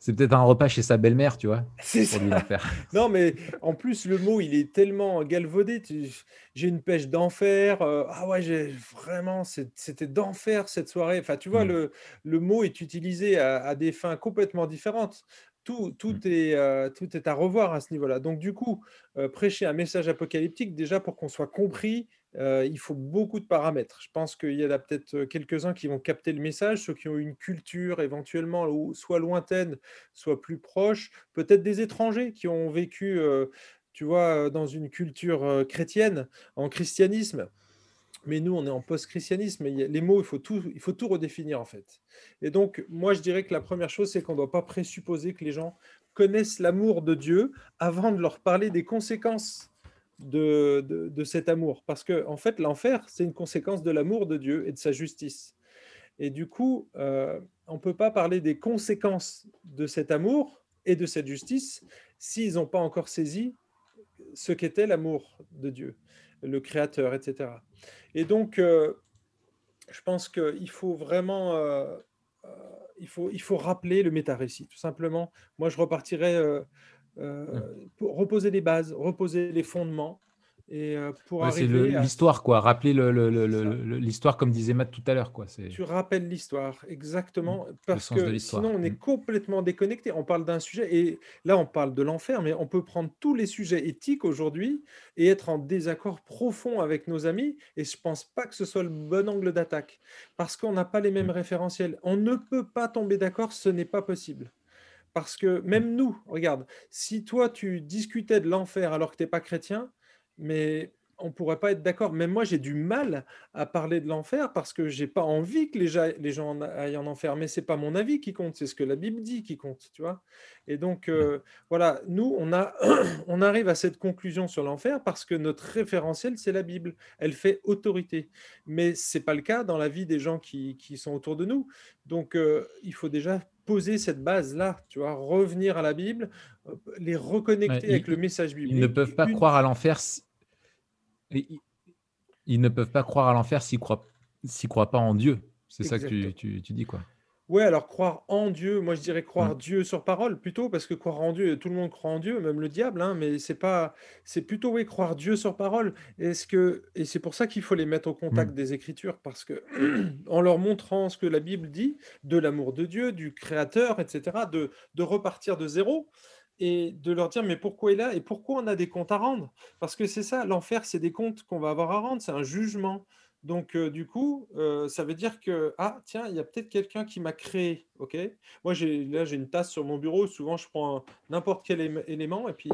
C'est peut-être un repas chez sa belle-mère, tu vois. C'est ça. non, mais en plus, le mot, il est tellement galvaudé. J'ai une pêche d'enfer. Euh, ah ouais, vraiment, c'était d'enfer cette soirée. Enfin, tu vois, mm. le, le, mot est utilisé à, des fins complètement différentes. Tout, tout, mm. est, euh, tout est à revoir à ce niveau-là. Donc, du coup, euh, prêcher un message apocalyptique, déjà pour qu'on soit compris il faut beaucoup de paramètres. Je pense qu'il y en a peut-être quelques-uns qui vont capter le message, ceux qui ont une culture éventuellement soit lointaine, soit plus proche, peut-être des étrangers qui ont vécu, tu vois, dans une culture chrétienne, en christianisme. Mais nous, on est en post-christianisme. Les mots, il faut, tout, il faut tout redéfinir en fait. Et donc, moi, je dirais que la première chose, c'est qu'on ne doit pas présupposer que les gens connaissent l'amour de Dieu avant de leur parler des conséquences de, cet amour. Parce que, en fait, l'enfer, c'est une conséquence de l'amour de Dieu et de sa justice. Et du coup, euh, on ne peut pas parler des conséquences de cet amour et de cette justice s'ils n'ont pas encore saisi ce qu'était l'amour de Dieu, le Créateur, etc. Et donc, euh, je pense qu'il faut vraiment... Euh, il, faut, il faut rappeler le méta-récit, tout simplement. Moi, je repartirais euh, pour reposer les bases, reposer les fondements. Et euh, c'est l'histoire, quoi. Rappeler l'histoire, comme disait Matt tout à l'heure, quoi. Tu rappelles l'histoire, exactement, mmh. parce que sinon on est mmh. complètement déconnecté. On parle d'un sujet, et là on parle de l'enfer, mais on peut prendre tous les sujets éthiques aujourd'hui et être en désaccord profond avec nos amis. Et je pense pas que ce soit le bon angle d'attaque, parce qu'on n'a pas les mêmes mmh. référentiels. On ne peut pas tomber d'accord, ce n'est pas possible. Parce que même nous, regarde, si toi tu discutais de l'enfer alors que tu n'es pas chrétien, mais on pourrait pas être d'accord. Même moi, j'ai du mal à parler de l'enfer parce que j'ai pas envie que les, les gens aillent en enfer. Mais c'est pas mon avis qui compte, c'est ce que la Bible dit qui compte, tu vois. Et donc, euh, voilà, nous, on, a, on arrive à cette conclusion sur l'enfer parce que notre référentiel, c'est la Bible. Elle fait autorité. Mais c'est pas le cas dans la vie des gens qui, sont autour de nous. Donc, euh, il faut déjà poser cette base-là, tu vois, revenir à la Bible, les reconnecter avec le message biblique. Ils ne peuvent pas croire à l'enfer ils ne peuvent pas croire à l'enfer s'ils ne croient, croient pas en Dieu. C'est ça que tu, dis, quoi. Ouais, alors croire en Dieu, moi je dirais croire mmh. Dieu sur parole plutôt, parce que croire en Dieu, tout le monde croit en Dieu, même le diable, hein, mais c'est pas, c'est plutôt oui croire Dieu sur parole. Est-ce que et c'est pour ça qu'il faut les mettre au contact mmh. des Écritures, parce que en leur montrant ce que la Bible dit de l'amour de Dieu, du Créateur, etc., de, de repartir de zéro et de leur dire mais pourquoi il est là et pourquoi on a des comptes à rendre? Parce que c'est ça, l'enfer, c'est des comptes qu'on va avoir à rendre, c'est un jugement. Donc euh, du coup, euh, ça veut dire que ah tiens, il y a peut-être quelqu'un qui m'a créé, ok? Moi là j'ai une tasse sur mon bureau. Souvent je prends n'importe quel élément et puis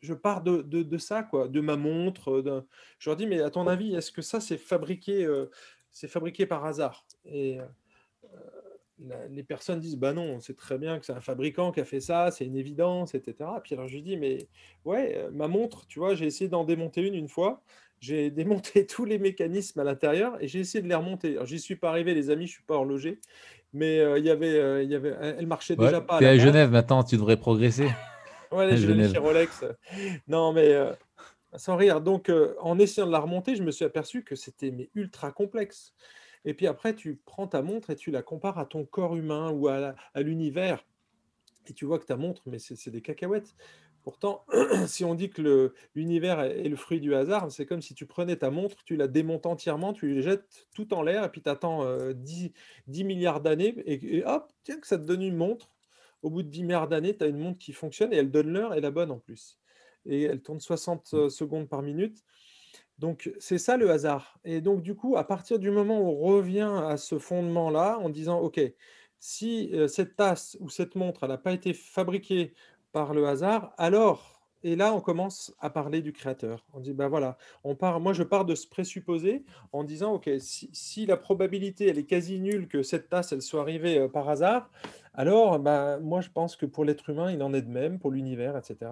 je pars de, de, ça quoi, de ma montre. Je leur dis mais à ton avis, est-ce que ça c'est fabriqué, euh, c'est fabriqué par hasard? Les personnes disent bah non, c'est très bien que c'est un fabricant qui a fait ça, c'est une évidence, etc. Puis alors je lui dis mais ouais, euh, ma montre, tu vois, j'ai essayé d'en démonter une une fois, j'ai démonté tous les mécanismes à l'intérieur et j'ai essayé de les remonter. Alors j'y suis pas arrivé, les amis, je suis pas horloger, mais euh, il y avait, euh, il y avait, elle marchait déjà pas. Tu es à, Genève maintenant, tu devrais progresser. ouais, je chez Rolex. Non mais sans rire. Donc en essayant de la remonter, je me suis aperçu que c'était mais ultra complexe. Et puis après, tu prends ta montre et tu la compares à ton corps humain ou à, l'univers. Et tu vois que ta montre, mais c'est des cacahuètes. Pourtant, si on dit que l'univers est, le fruit du hasard, c'est comme si tu prenais ta montre, tu la démontes entièrement, tu la jettes tout en l'air, et puis tu attends 10, 10, milliards d'années, et, hop, tiens, que ça te donne une montre. Au bout de 10 milliards d'années, tu as une montre qui fonctionne, et elle donne l'heure, et la bonne en plus. Et elle tourne 60 mmh. secondes par minute. Donc, c'est ça le hasard. Et donc, du coup, à partir du moment où on revient à ce fondement-là, en disant, OK, si cette tasse ou cette montre, elle n'a pas été fabriquée par le hasard, alors et là, on commence à parler du créateur. On dit, ben voilà, on part, moi je pars de ce présupposé en disant, OK, si, la probabilité, elle est quasi nulle que cette tasse, elle soit arrivée euh, par hasard, alors ben, moi je pense que pour l'être humain, il en est de même, pour l'univers, etc.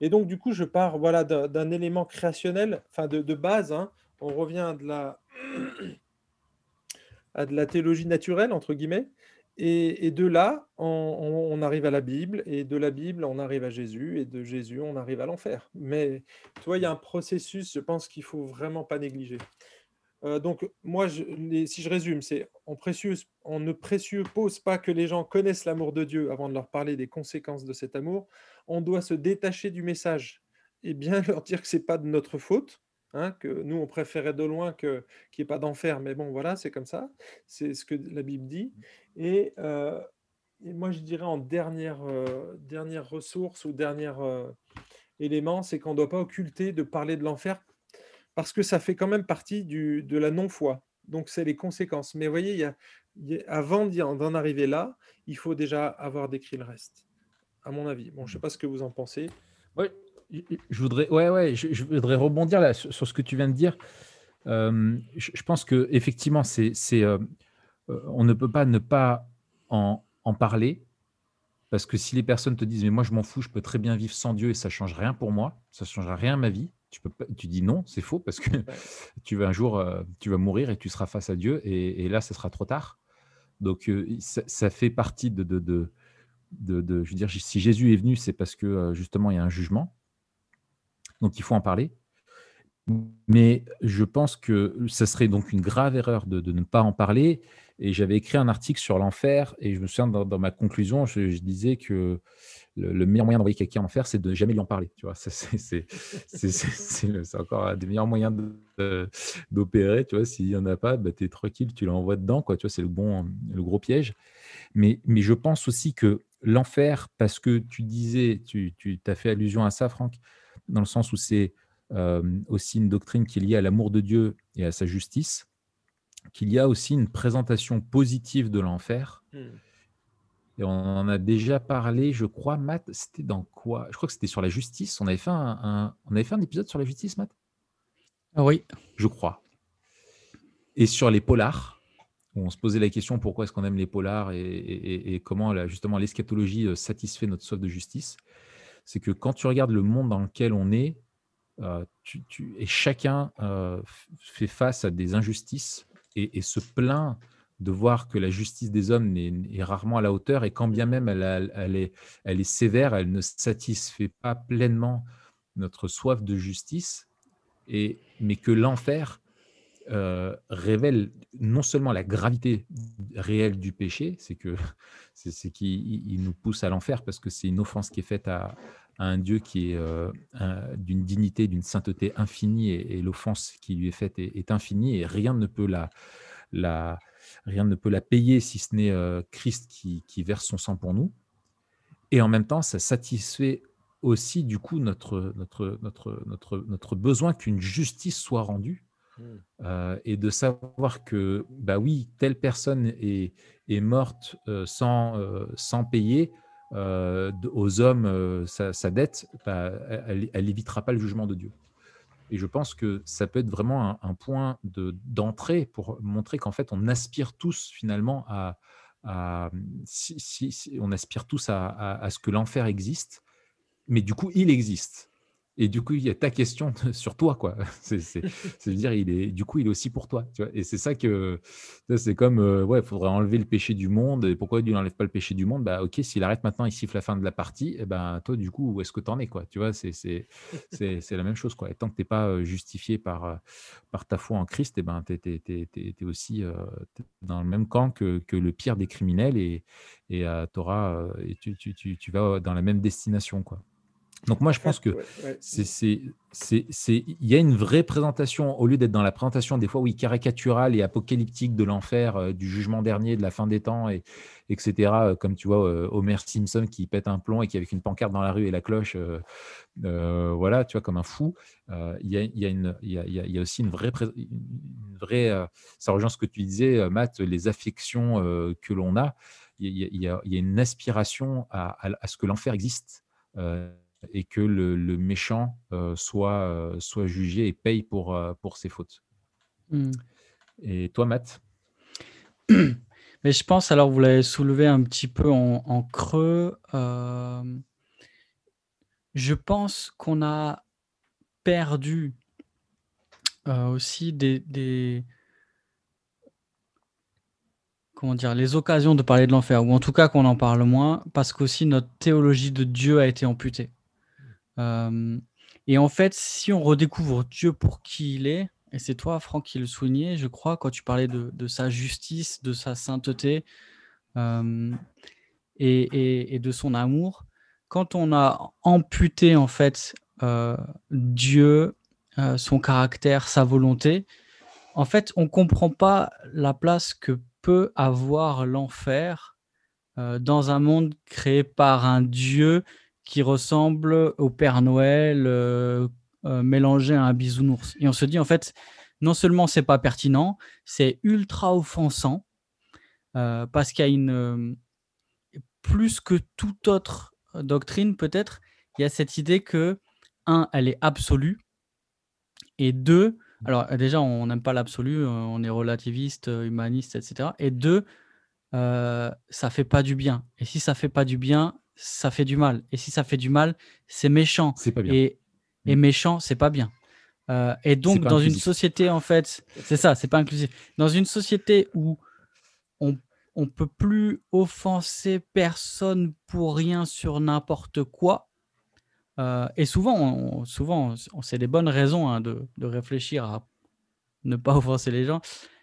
Et donc, du coup, je pars voilà, d'un élément créationnel, enfin de, base, hein. on revient de la, à de la théologie naturelle, entre guillemets, et, de là, on, arrive à la Bible, et de la Bible, on arrive à Jésus, et de Jésus, on arrive à l'enfer. Mais tu vois, il y a un processus, je pense qu'il faut vraiment pas négliger. Euh, donc, moi, si je résume, c'est on, ne présuppose pas que les gens connaissent l'amour de Dieu avant de leur parler des conséquences de cet amour. On doit se détacher du message et bien leur dire que c'est pas de notre faute, Hein, que nous, on préférait de loin qu'il n'y ait pas d'enfer, mais bon, voilà, c'est comme ça. C'est ce que la Bible dit. Et, euh, moi, je dirais en dernière, euh, dernière ressource ou dernier élément, c'est qu'on ne doit pas occulter de parler de l'enfer parce que ça fait quand même partie de la non-foi. Donc, c'est les conséquences. Mais vous voyez, avant d'en arriver là, il faut déjà avoir décrit le reste, à mon avis. Bon, je ne sais pas ce que vous en pensez. Oui, je voudrais, ouais, ouais, je, voudrais rebondir là sur, ce que tu viens de dire. Euh, je, pense que effectivement, c'est, euh, euh, on ne peut pas ne pas en, parler parce que si les personnes te disent mais moi je m'en fous, je peux très bien vivre sans Dieu et ça change rien pour moi, ça changera rien à ma vie. Tu peux pas, tu dis non, c'est faux parce que tu vas un jour, tu vas mourir et tu seras face à Dieu et, là, ce sera trop tard. Donc ça, fait partie de, de, de, de, je veux dire, si Jésus est venu, c'est parce que justement il y a un jugement donc il faut en parler. Mais je pense que ce serait donc une grave erreur de, ne pas en parler. Et j'avais écrit un article sur l'enfer, et je me souviens dans, ma conclusion, je, disais que le, meilleur moyen d'envoyer quelqu'un en enfer, c'est de jamais lui en parler. Tu vois, c'est encore un des meilleurs moyens d'opérer. Tu vois, s'il n'y en a pas, bah, tu es tranquille, tu l'envoies dedans. Quoi, tu vois, c'est le, bon, le gros piège. Mais, mais je pense aussi que l'enfer, parce que tu disais, tu, tu as fait allusion à ça, Franck, dans le sens où c'est aussi une doctrine qui est liée à l'amour de Dieu et à sa justice, qu'il y a aussi une présentation positive de l'enfer. Mmh. Et on en a déjà parlé, je crois, Matt, c'était dans quoi? Je crois que c'était sur la justice. On avait fait un, on avait fait un épisode sur la justice, Matt? Ah oui. Je crois. Et sur les polars, on se posait la question pourquoi est-ce qu'on aime les polars et, comment justement l'eschatologie euh, satisfait notre soif de justice, c'est que quand tu regardes le monde dans lequel on est, euh, et chacun euh, fait face à des injustices et, se plaint de voir que la justice des hommes est, rarement à la hauteur et quand bien même elle, est, sévère, elle ne satisfait pas pleinement notre soif de justice, et, mais que l'enfer euh, révèle non seulement la gravité réelle du péché, c'est que c'est qu'il nous pousse à l'enfer parce que c'est une offense qui est faite à, un Dieu qui est euh, d'une dignité, d'une sainteté infinie, et, l'offense qui lui est faite est, infinie, et rien ne peut la, la, rien ne peut la payer si ce n'est euh, Christ qui, qui verse son sang pour nous. Et en même temps, ça satisfait aussi du coup notre, notre, notre, notre, notre besoin qu'une justice soit rendue Mmh. Euh, et de savoir que, bah oui, telle personne est, est morte sans, sans payer aux hommes sa, dette, bah, elle n'évitera pas le jugement de Dieu. Et je pense que ça peut être vraiment un, point d'entrée pour montrer qu'en fait, on aspire tous finalement à, si, on aspire tous à ce que l'enfer existe, mais du coup, il existe. Et du coup, il y a ta question sur toi, quoi. C'est dire, il est, du coup, il est aussi pour toi. Tu vois et c'est ça que, c'est comme, euh, ouais, il faudrait enlever le péché du monde. Et pourquoi Dieu n'enlève pas le péché du monde? Bah, ok, s'il arrête maintenant, il siffle la fin de la partie. Et eh ben, toi, du coup, où est-ce que tu en es, quoi? Tu vois, c'est la même chose, quoi. Et tant que tu n'es pas euh, justifié par, euh, par ta foi en Christ, et eh ben, tu es, aussi dans le même camp que, que, le pire des criminels et, et, auras, et tu, tu, tu, tu vas dans la même destination, quoi. Donc moi, je pense que c'est, il y a une vraie présentation, au lieu d'être dans la présentation des fois, oui, caricaturale et apocalyptique de l'enfer, euh, du jugement dernier, de la fin des temps, et, etc. Euh, comme tu vois, euh, Homer Simpson qui pète un plomb et qui avec une pancarte dans la rue et la cloche, voilà, tu vois, comme un fou. Il y, a, y, a y, a, y a aussi une vraie, une vraie ça rejoint ce que tu disais, Matt, les affections que l'on a. Il y, a, une aspiration à, à ce que l'enfer existe et que le, méchant euh, soit, euh, soit jugé et paye pour, euh, pour ses fautes. Mmh. Et toi, Matt? Mais je pense, alors vous l'avez soulevé un petit peu en, creux, je pense qu'on a perdu aussi des, des, comment dire, les occasions de parler de l'enfer, ou en tout cas qu'on en parle moins, parce qu'aussi notre théologie de Dieu a été amputée et en fait, si on redécouvre Dieu pour qui il est, et c'est toi, Franck, qui le soulignais, je crois, quand tu parlais de, sa justice, de sa sainteté et, de son amour, quand on a amputé en fait Dieu, son caractère, sa volonté, en fait, on ne comprend pas la place que peut avoir l'enfer dans un monde créé par un Dieu qui ressemble au Père Noël euh, euh, mélangé à un bisounours. Et on se dit, en fait, non seulement c'est pas pertinent, c'est ultra offensant, euh, parce qu'il y a une. plus que toute autre doctrine, peut-être, il y a cette idée que, un, elle est absolue, et deux, alors déjà, on n'aime pas l'absolu, on est relativiste, humaniste, etc. Et deux, ça fait pas du bien. Et si ça fait pas du bien, ça fait du mal. Et si ça fait du mal, c'est méchant. C'est pas bien. Et, et mm. méchant, c'est pas bien. Euh, et donc, dans une société, en fait, c'est ça, c'est pas inclusif. Dans une société où on on peut plus offenser personne pour rien sur n'importe quoi. Euh, et souvent, on, souvent, on, c'est des bonnes raisons hein, de, de, réfléchir à ne pas offenser les gens.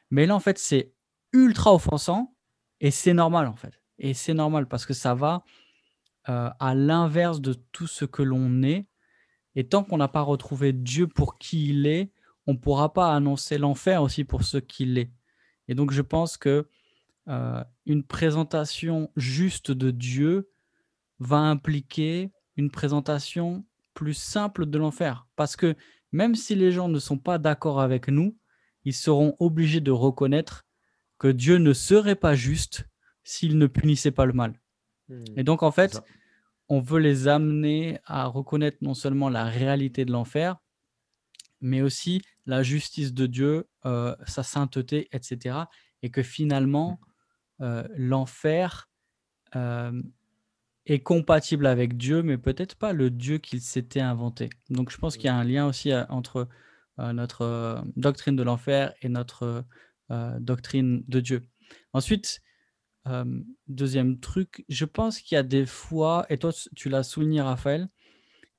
Mais là, en fait, c'est ultra offensant et c'est normal, en fait. Et c'est normal parce que ça va euh, à l'inverse de tout ce que l'on est. Et tant qu'on n'a pas retrouvé Dieu pour qui il est, on ne pourra pas annoncer l'enfer aussi pour ce qu'il est. Et donc je pense que euh, une présentation juste de Dieu va impliquer une présentation plus simple de l'enfer. Parce que même si les gens ne sont pas d'accord avec nous, ils seront obligés de reconnaître que Dieu ne serait pas juste s'il ne punissait pas le mal. Mmh. Et donc, en fait, on veut les amener à reconnaître non seulement la réalité de l'enfer, mais aussi la justice de Dieu, sa sainteté, etc. Et que finalement, l'enfer est compatible avec Dieu, mais peut-être pas le Dieu qu'il s'était inventé. Donc je pense qu'il y a un lien aussi entre notre doctrine de l'enfer et notre doctrine de Dieu. Ensuite, deuxième truc, je pense qu'il y a des fois, et toi tu l'as souligné Raphaël,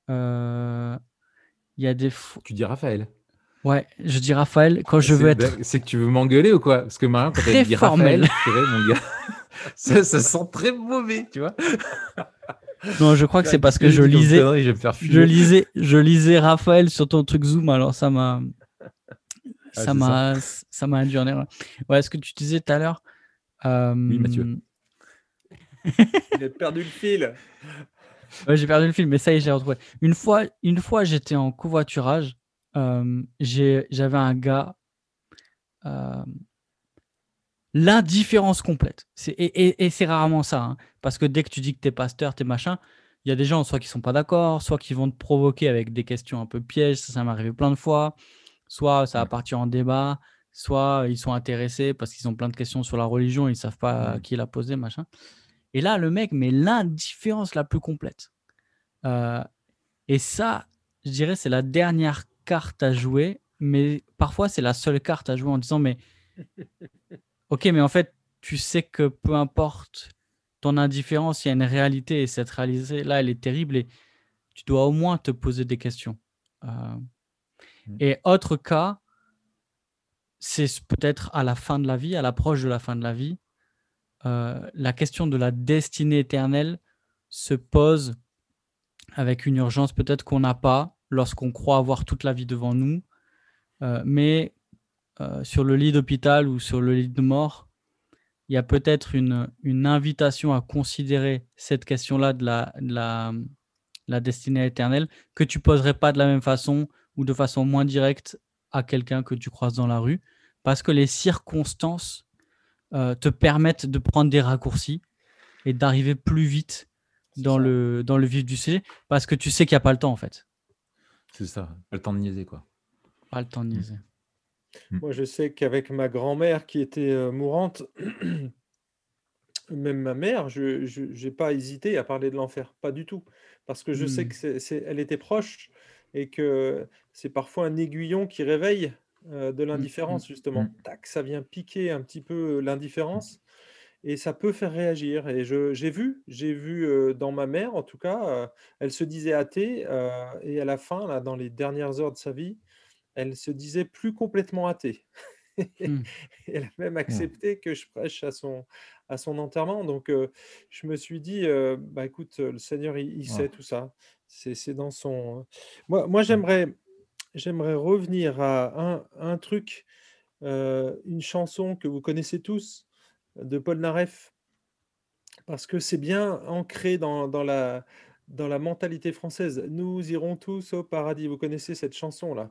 il y a des fois... Tu dis Raphaël Ouais, je dis Raphaël quand je veux être. C'est que tu veux m'engueuler ou quoi? Parce que Marion, quand elle dit Raphaël, mon gars, ça, ça, sent très mauvais, tu vois. Non, je crois que c'est parce que je lisais, je, lisais, je lisais Raphaël sur ton truc Zoom, alors ça m'a, ah, ça m'a, ça m'a induit en erreur. Ouais, ce que tu disais tout à l'heure. Euh... Oui, Mathieu. Il a perdu le fil. Ouais, j'ai perdu le fil, mais ça y est, j'ai retrouvé. Une fois, une fois, j'étais en covoiturage j'avais un gars, l'indifférence complète. Et, et, c'est rarement ça, hein, parce que dès que tu dis que tu es pasteur, tu es machin, il y a des gens soit qui sont pas d'accord, soit qui vont te provoquer avec des questions un peu pièges, ça, ça m'est arrivé plein de fois, soit ça va partir en débat, soit ils sont intéressés parce qu'ils ont plein de questions sur la religion, ils savent pas qui l'a posé, machin. Et là, le mec, mais l'indifférence la plus complète. et ça, je dirais, c'est la dernière carte à jouer, mais parfois c'est la seule carte à jouer en disant mais ok, mais en fait tu sais que peu importe ton indifférence, il y a une réalité et cette réalité là elle est terrible et tu dois au moins te poser des questions. Euh, mmh. Et autre cas, c'est peut-être à la fin de la vie, à l'approche de la fin de la vie, euh, la question de la destinée éternelle se pose avec une urgence peut-être qu'on n'a pas lorsqu'on croit avoir toute la vie devant nous. Euh, mais euh, sur le lit d'hôpital ou sur le lit de mort, il y a peut-être une, invitation à considérer cette question-là de la, la, la, destinée éternelle que tu poserais pas de la même façon ou de façon moins directe à quelqu'un que tu croises dans la rue, parce que les circonstances euh, te permettent de prendre des raccourcis et d'arriver plus vite dans le, dans le vif du sujet, parce que tu sais qu'il n'y a pas le temps en fait. C'est ça, pas le temps de niaiser, quoi. Pas le temps de mmh. niaiser. Mmh. Moi, je sais qu'avec ma grand-mère qui était euh, mourante, même ma mère, je n'ai pas hésité à parler de l'enfer, pas du tout. Parce que je sais mmh. que c'est, elle était proche et que c'est parfois un aiguillon qui réveille euh, de l'indifférence, justement. Tac, ça vient piquer un petit peu l'indifférence et ça peut faire réagir. Et j'ai vu, j'ai vu dans ma mère, en tout cas, elle se disait athée, et à la fin, là, dans les dernières heures de sa vie, elle se disait plus complètement athée. Mmh. elle a même mmh. accepté que je prêche à son, à son enterrement. Donc, je me suis dit, bah écoute, le Seigneur, il, sait tout ça. C'est dans son. Moi, moi mmh. j'aimerais, j'aimerais revenir à un, un truc, une chanson que vous connaissez tous de Paul Naref, parce que c'est bien ancré dans, la, dans la mentalité française. Nous irons tous au paradis. Vous connaissez cette chanson-là.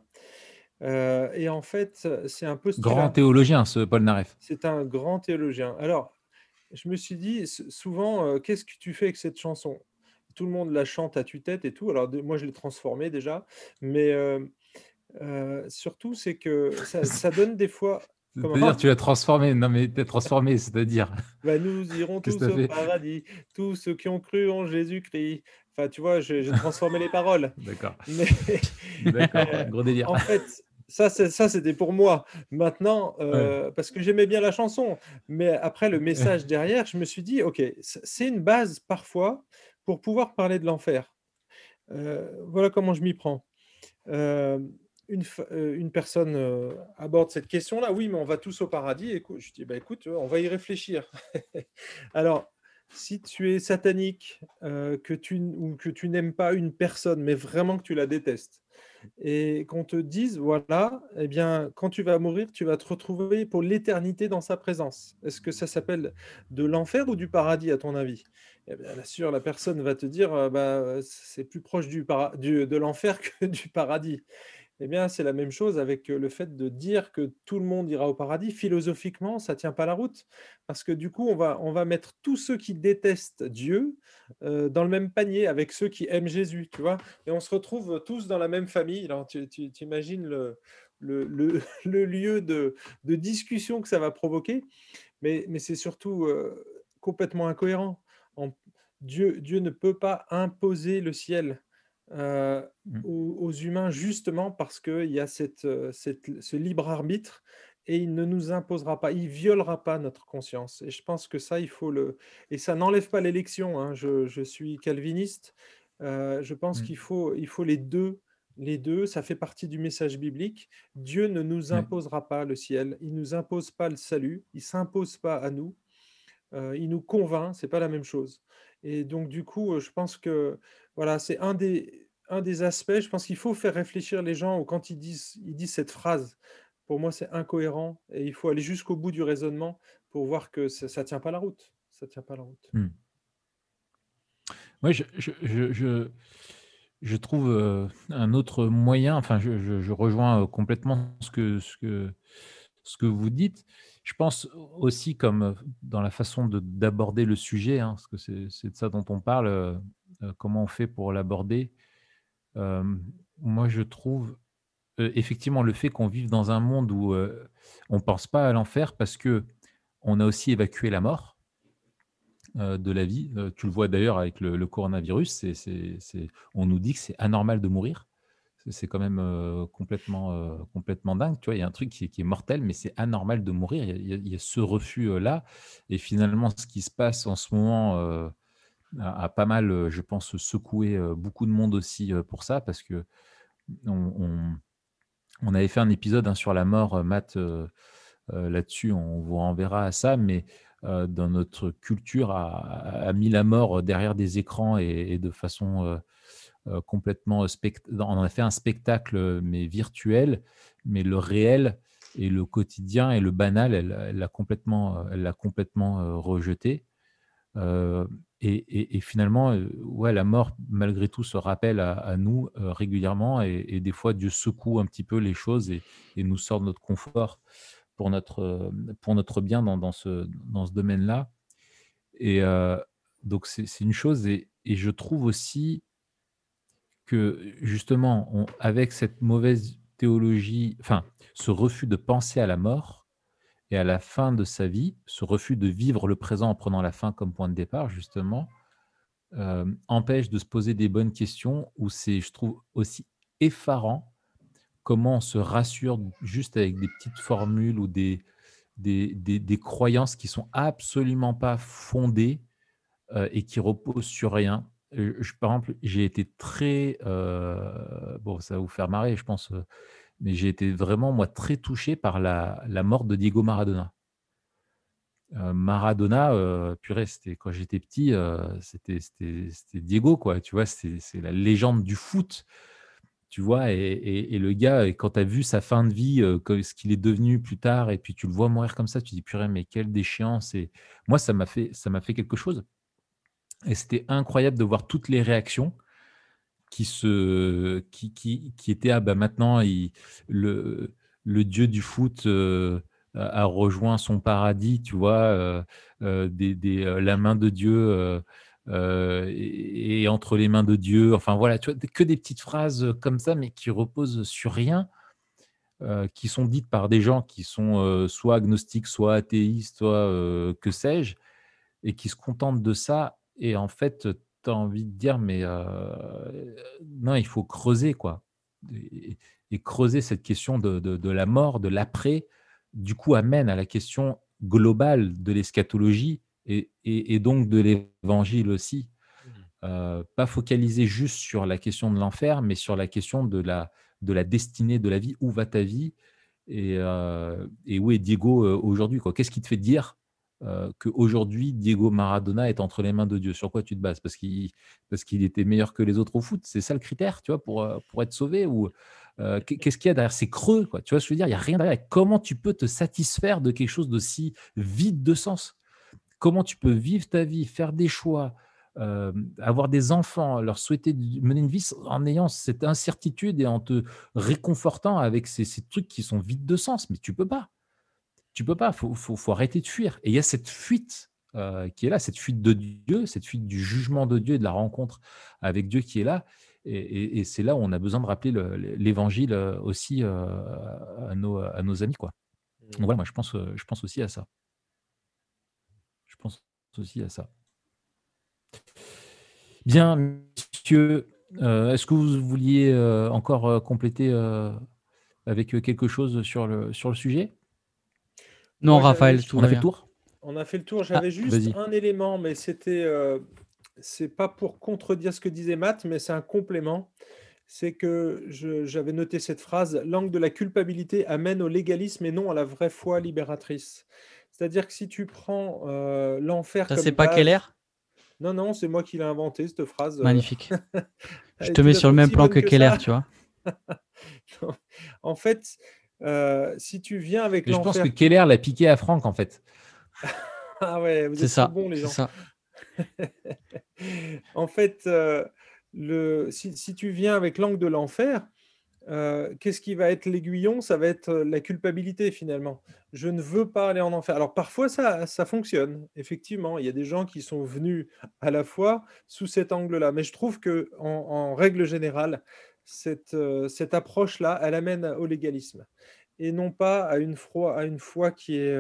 Euh, et en fait, c'est un peu... Grand théologien, ce Paul Naref. C'est un grand théologien. Alors, je me suis dit, souvent, euh, qu'est-ce que tu fais avec cette chanson? Tout le monde la chante à tue-tête et tout. Alors, moi, je l'ai transformée déjà. Mais euh, surtout, c'est que ça donne des fois c'est-à-dire, tu l'as transformé. Non, mais t'es transformé, c'est-à-dire. Bah, nous irons tous au paradis, tous ceux qui ont cru en Jésus-Christ. Enfin, tu vois, j'ai transformé les paroles. D'accord. Mais... D'accord, gros délire. En fait, ça, ça c'était pour moi. Maintenant, euh, parce que j'aimais bien la chanson, mais après le message derrière, je me suis dit, ok, c'est une base parfois pour pouvoir parler de l'enfer. Euh, voilà comment je m'y prends. Euh, une, personne aborde cette question-là, oui, mais on va tous au paradis. Écoute, je dis, bah, écoute, on va y réfléchir. Alors, si tu es satanique, que tu, ou que tu n'aimes pas une personne, mais vraiment que tu la détestes, et qu'on te dise, voilà, eh bien, quand tu vas mourir, tu vas te retrouver pour l'éternité dans sa présence. Est-ce que ça s'appelle de l'enfer ou du paradis, à ton avis? Eh bien, sûr, la personne va te dire, bah, c'est plus proche de l'enfer que du paradis. Eh bien, c'est la même chose avec le fait de dire que tout le monde ira au paradis. Philosophiquement, ça ne tient pas la route, parce que du coup, on va, on va mettre tous ceux qui détestent Dieu dans le même panier avec ceux qui aiment Jésus, tu vois. Et on se retrouve tous dans la même famille. Tu, imagines le, le, lieu de, discussion que ça va provoquer, mais, mais c'est surtout complètement incohérent. Dieu, Dieu ne peut pas imposer le ciel mmh. aux, humains justement parce qu'il y a cette, ce libre arbitre et il ne nous imposera pas, il violera pas notre conscience. Et je pense que ça, il faut le... Et ça n'enlève pas l'élection. Hein. Je, suis calviniste. Euh, je pense mmh. qu'il faut, il faut les deux. Les deux, ça fait partie du message biblique. Dieu ne nous imposera pas le ciel. Il nous impose pas le salut. Il s'impose pas à nous. Euh, il nous convainc. C'est pas la même chose. Et donc du coup, je pense que voilà, c'est un des, un des aspects. Je pense qu'il faut faire réfléchir les gens quand ils disent, ils disent cette phrase pour moi, c'est incohérent et il faut aller jusqu'au bout du raisonnement pour voir que ça ne tient pas la route. Ça tient pas la route. Mmh. je, je, je, trouve euh, un autre moyen, enfin, je, rejoins euh, complètement ce que, ce, que, ce que vous dites. Je pense aussi comme dans la façon d'aborder le sujet, hein, parce que c'est de ça dont on parle, comment on fait pour l'aborder. moi, je trouve effectivement, le fait qu'on vive dans un monde où on ne pense pas à l'enfer parce que on a aussi évacué la mort de la vie. tu le vois d'ailleurs avec le, coronavirus, on nous dit que c'est anormal de mourir. C'est quand même complètement, complètement dingue. Tu vois, il y a un truc qui est, mortel, mais c'est anormal de mourir. Il y a, ce refus-là. Et finalement, ce qui se passe en ce moment a, pas mal, je pense, secoué beaucoup de monde aussi pour ça, parce que on avait fait un épisode hein, sur la mort, Matt, là-dessus, on vous renverra à ça, mais dans notre culture, a, mis la mort derrière des écrans et, de façon complètement... On a fait un spectacle, mais virtuel, mais le réel et le quotidien et le banal, elle l'a complètement, elle complètement rejeté. Et, finalement, ouais, la mort, malgré tout, se rappelle à, nous régulièrement et, des fois, Dieu secoue un petit peu les choses et, nous sort de notre confort pour notre, pour notre bien dans, ce, dans ce domaine-là. Et donc, c'est une chose. Et, je trouve aussi justement, avec cette mauvaise théologie, enfin, ce refus de penser à la mort, et à la fin de sa vie, ce refus de vivre le présent en prenant la fin comme point de départ, justement, euh, empêche de se poser des bonnes questions, où c'est, je trouve, aussi effarant comment on se rassure juste avec des petites formules ou des, croyances qui sont absolument pas fondées euh, et qui reposent sur rien. Par exemple, j'ai été très... Bon, ça va vous faire marrer, je pense mais j'ai été vraiment, moi, très touché par la, mort de Diego Maradona. Maradona, purée, c'était quand j'étais petit, c'était Diego, quoi. Tu vois, c'est la légende du foot, tu vois. Et, le gars, quand tu as vu sa fin de vie, ce qu'il est devenu plus tard, et puis tu le vois mourir comme ça, tu dis, purée, mais quelle déchéance. Et moi, ça m'a fait, ça m'a fait quelque chose. Et c'était incroyable de voir toutes les réactions qui, se, qui, qui, qui était, ah bah maintenant, le, le dieu du foot euh, a rejoint son paradis, tu vois, euh, euh, des, des, la main de Dieu et, entre les mains de Dieu, enfin voilà, tu vois, que des petites phrases comme ça, mais qui reposent sur rien. qui sont dites par des gens qui sont soit agnostiques, soit athéistes, soit que sais-je, et qui se contentent de ça. Et en fait, tu as envie de dire, mais non, il faut creuser, quoi. Et, creuser cette question de, la mort, de l'après, du coup, amène à la question globale de l'eschatologie et, donc de l'évangile aussi. Mmh. pas focaliser juste sur la question de l'enfer, mais sur la question de la, de la destinée de la vie. Où va ta vie? Et, et où est Diego aujourd'hui Qu'est-ce qui te fait dire? Euh, qu'aujourd'hui, Diego Maradona est entre les mains de Dieu. Sur quoi tu te bases? Parce qu'il était meilleur que les autres au foot? C'est ça le critère, tu vois, pour, euh, pour être sauvé ou euh, Qu'est-ce qu'il y a derrière? C'est creux, quoi. Tu vois, je veux dire, il n'y a rien derrière. Comment tu peux te satisfaire de quelque chose d'aussi vide de sens? Comment tu peux vivre ta vie, faire des choix, avoir des enfants, leur souhaiter mener une vie en ayant cette incertitude et en te réconfortant avec ces, ces trucs qui sont vides de sens? Mais tu peux pas. Tu peux pas, il faut, arrêter de fuir. Et il y a cette fuite euh, qui est là, cette fuite de Dieu, cette fuite du jugement de Dieu et de la rencontre avec Dieu qui est là. Et, c'est là où on a besoin de rappeler l'évangile aussi à, nos, à nos amis. Quoi. Donc voilà, moi je pense, je pense aussi à ça. Je pense aussi à ça. Bien, monsieur, est-ce que vous vouliez encore compléter avec quelque chose sur le, sur le sujet? Non, Raphaël, on a fait le tour On a fait le tour. J'avais ah, juste un élément, mais c'était c'est pas pour contredire ce que disait Matt, mais c'est un complément. C'est que j'avais noté cette phrase L'angle de la culpabilité amène au légalisme et non à la vraie foi libératrice. C'est-à-dire que si tu prends euh, l'enfer. Ça, c'est pas Keller? Non, non, c'est moi qui l'ai inventé, cette phrase. Euh. Magnifique. Je te mets sur le même plan que, Keller, tu vois. en fait, euh, si tu viens avec l'enfer. Je pense que Keller l'a piqué à Franck, en fait. ah ouais, vous êtes ça. bons, les gens. Ça. en fait, euh, le, si, tu viens avec l'angle de l'enfer, euh, qu'est-ce qui va être l'aiguillon? Ça va être la culpabilité finalement. Je ne veux pas aller en enfer. Alors parfois ça, ça fonctionne, effectivement. Il y a des gens qui sont venus à la fois sous cet angle-là. Mais je trouve que en, règle générale, cette, cette approche-là, elle amène au légalisme et non pas à une, foi, à une foi qui est,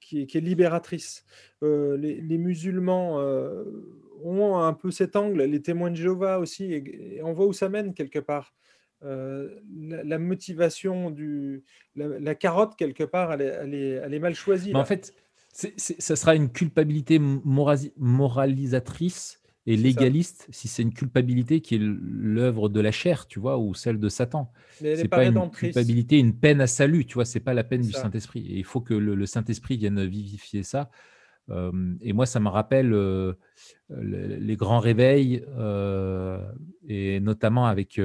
qui est, libératrice. Euh, les, musulmans euh, ont un peu cet angle, les témoins de Jéhovah aussi, et, on voit où ça mène quelque part. Euh, la, motivation, du, la, carotte, quelque part, elle est, elle est, mal choisie. Mais en fait, ça sera une culpabilité moralisatrice et légaliste si c'est une culpabilité qui est l'œuvre de la chair, tu vois, ou celle de Satan. C'est pas, pas une culpabilité, une peine à salut, tu vois, c'est pas la peine du Saint-Esprit. Et il faut que le, Saint-Esprit vienne vivifier ça. Euh, et moi, ça me rappelle euh, les grands réveils, euh, et notamment avec,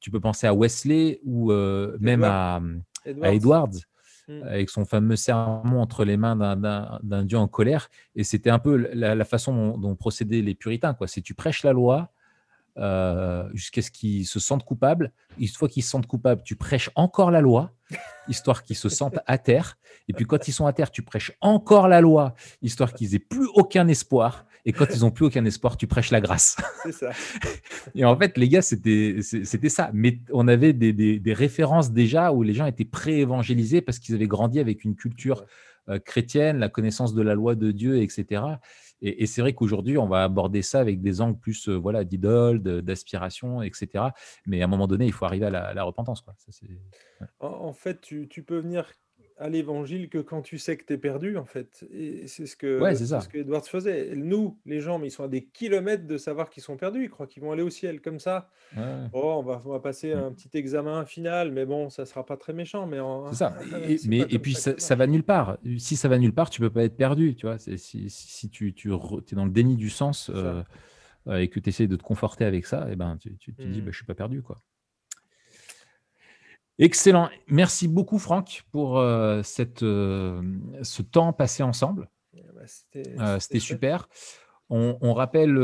tu peux penser à Wesley ou même à, à Edwards. Avec son fameux sermon entre les mains d'un Dieu en colère. Et c'était un peu la, façon dont, procédaient les puritains. C'est tu prêches la loi euh, jusqu'à ce qu'ils se sentent coupables. Une fois qu'ils se sentent coupables, tu prêches encore la loi, histoire qu'ils se sentent à terre. Et puis quand ils sont à terre, tu prêches encore la loi, histoire qu'ils aient plus aucun espoir. Et quand ils n'ont plus aucun espoir, tu prêches la grâce. C'est ça. Et en fait, les gars, c'était ça. Mais on avait des, références déjà où les gens étaient pré-évangélisés parce qu'ils avaient grandi avec une culture euh, chrétienne, la connaissance de la loi de Dieu, etc. Et, c'est vrai qu'aujourd'hui, on va aborder ça avec des angles plus euh, voilà, d'idole, d'aspiration, etc. Mais à un moment donné, il faut arriver à la, repentance. Quoi. en, fait, tu, tu peux venir à l'évangile que quand tu sais que tu es perdu, en fait. Et c'est ce que, ce que Edwards faisait. Nous, les gens, mais ils sont à des kilomètres de savoir qu'ils sont perdus. Ils croient qu'ils vont aller au ciel comme ça. Oh, on va, on va passer mmh. un petit examen final, mais bon, ça sera pas très méchant. Mais c'est ça. Et, mais, et puis, ça, ça, va nulle part. Si ça va nulle part, tu peux pas être perdu. Tu vois, si, si tu, tu es dans le déni du sens euh, et que tu essaies de te conforter avec ça, et eh ben, tu, tu, te dis, bah, je suis pas perdu. quoi. Excellent. Merci beaucoup, Franck, pour euh, cette, euh, ce temps passé ensemble. Eh ben, euh, c'était super. On, rappelle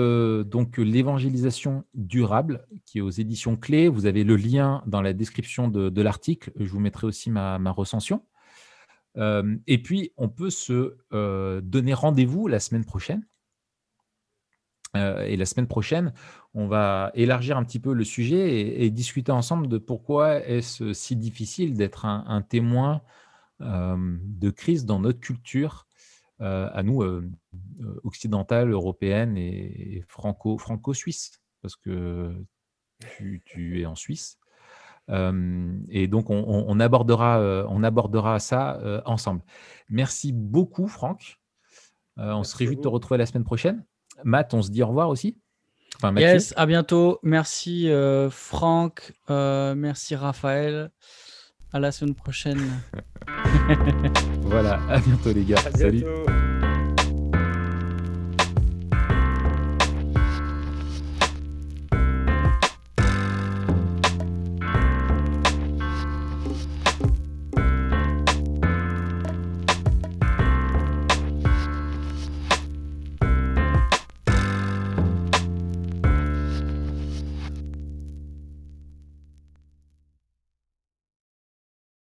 donc l'évangélisation durable qui est aux éditions clés. Vous avez le lien dans la description de, l'article. Je vous mettrai aussi ma, ma recension. et puis, on peut se donner rendez-vous la semaine prochaine euh, et la semaine prochaine, on va élargir un petit peu le sujet et, discuter ensemble de pourquoi est-ce si difficile d'être un, témoin euh, de crise dans notre culture, euh, à nous, occidentale, européenne et, franco, franco-suisse, parce que tu, es en Suisse. et donc, on, abordera, on abordera ça ensemble. Merci beaucoup, Franck. on se réjouit de te retrouver la semaine prochaine. Matt, on se dit au revoir aussi. Enfin, yes, à bientôt. Merci euh, Franck, euh, merci Raphaël. À la semaine prochaine. voilà, à bientôt les gars. Salut.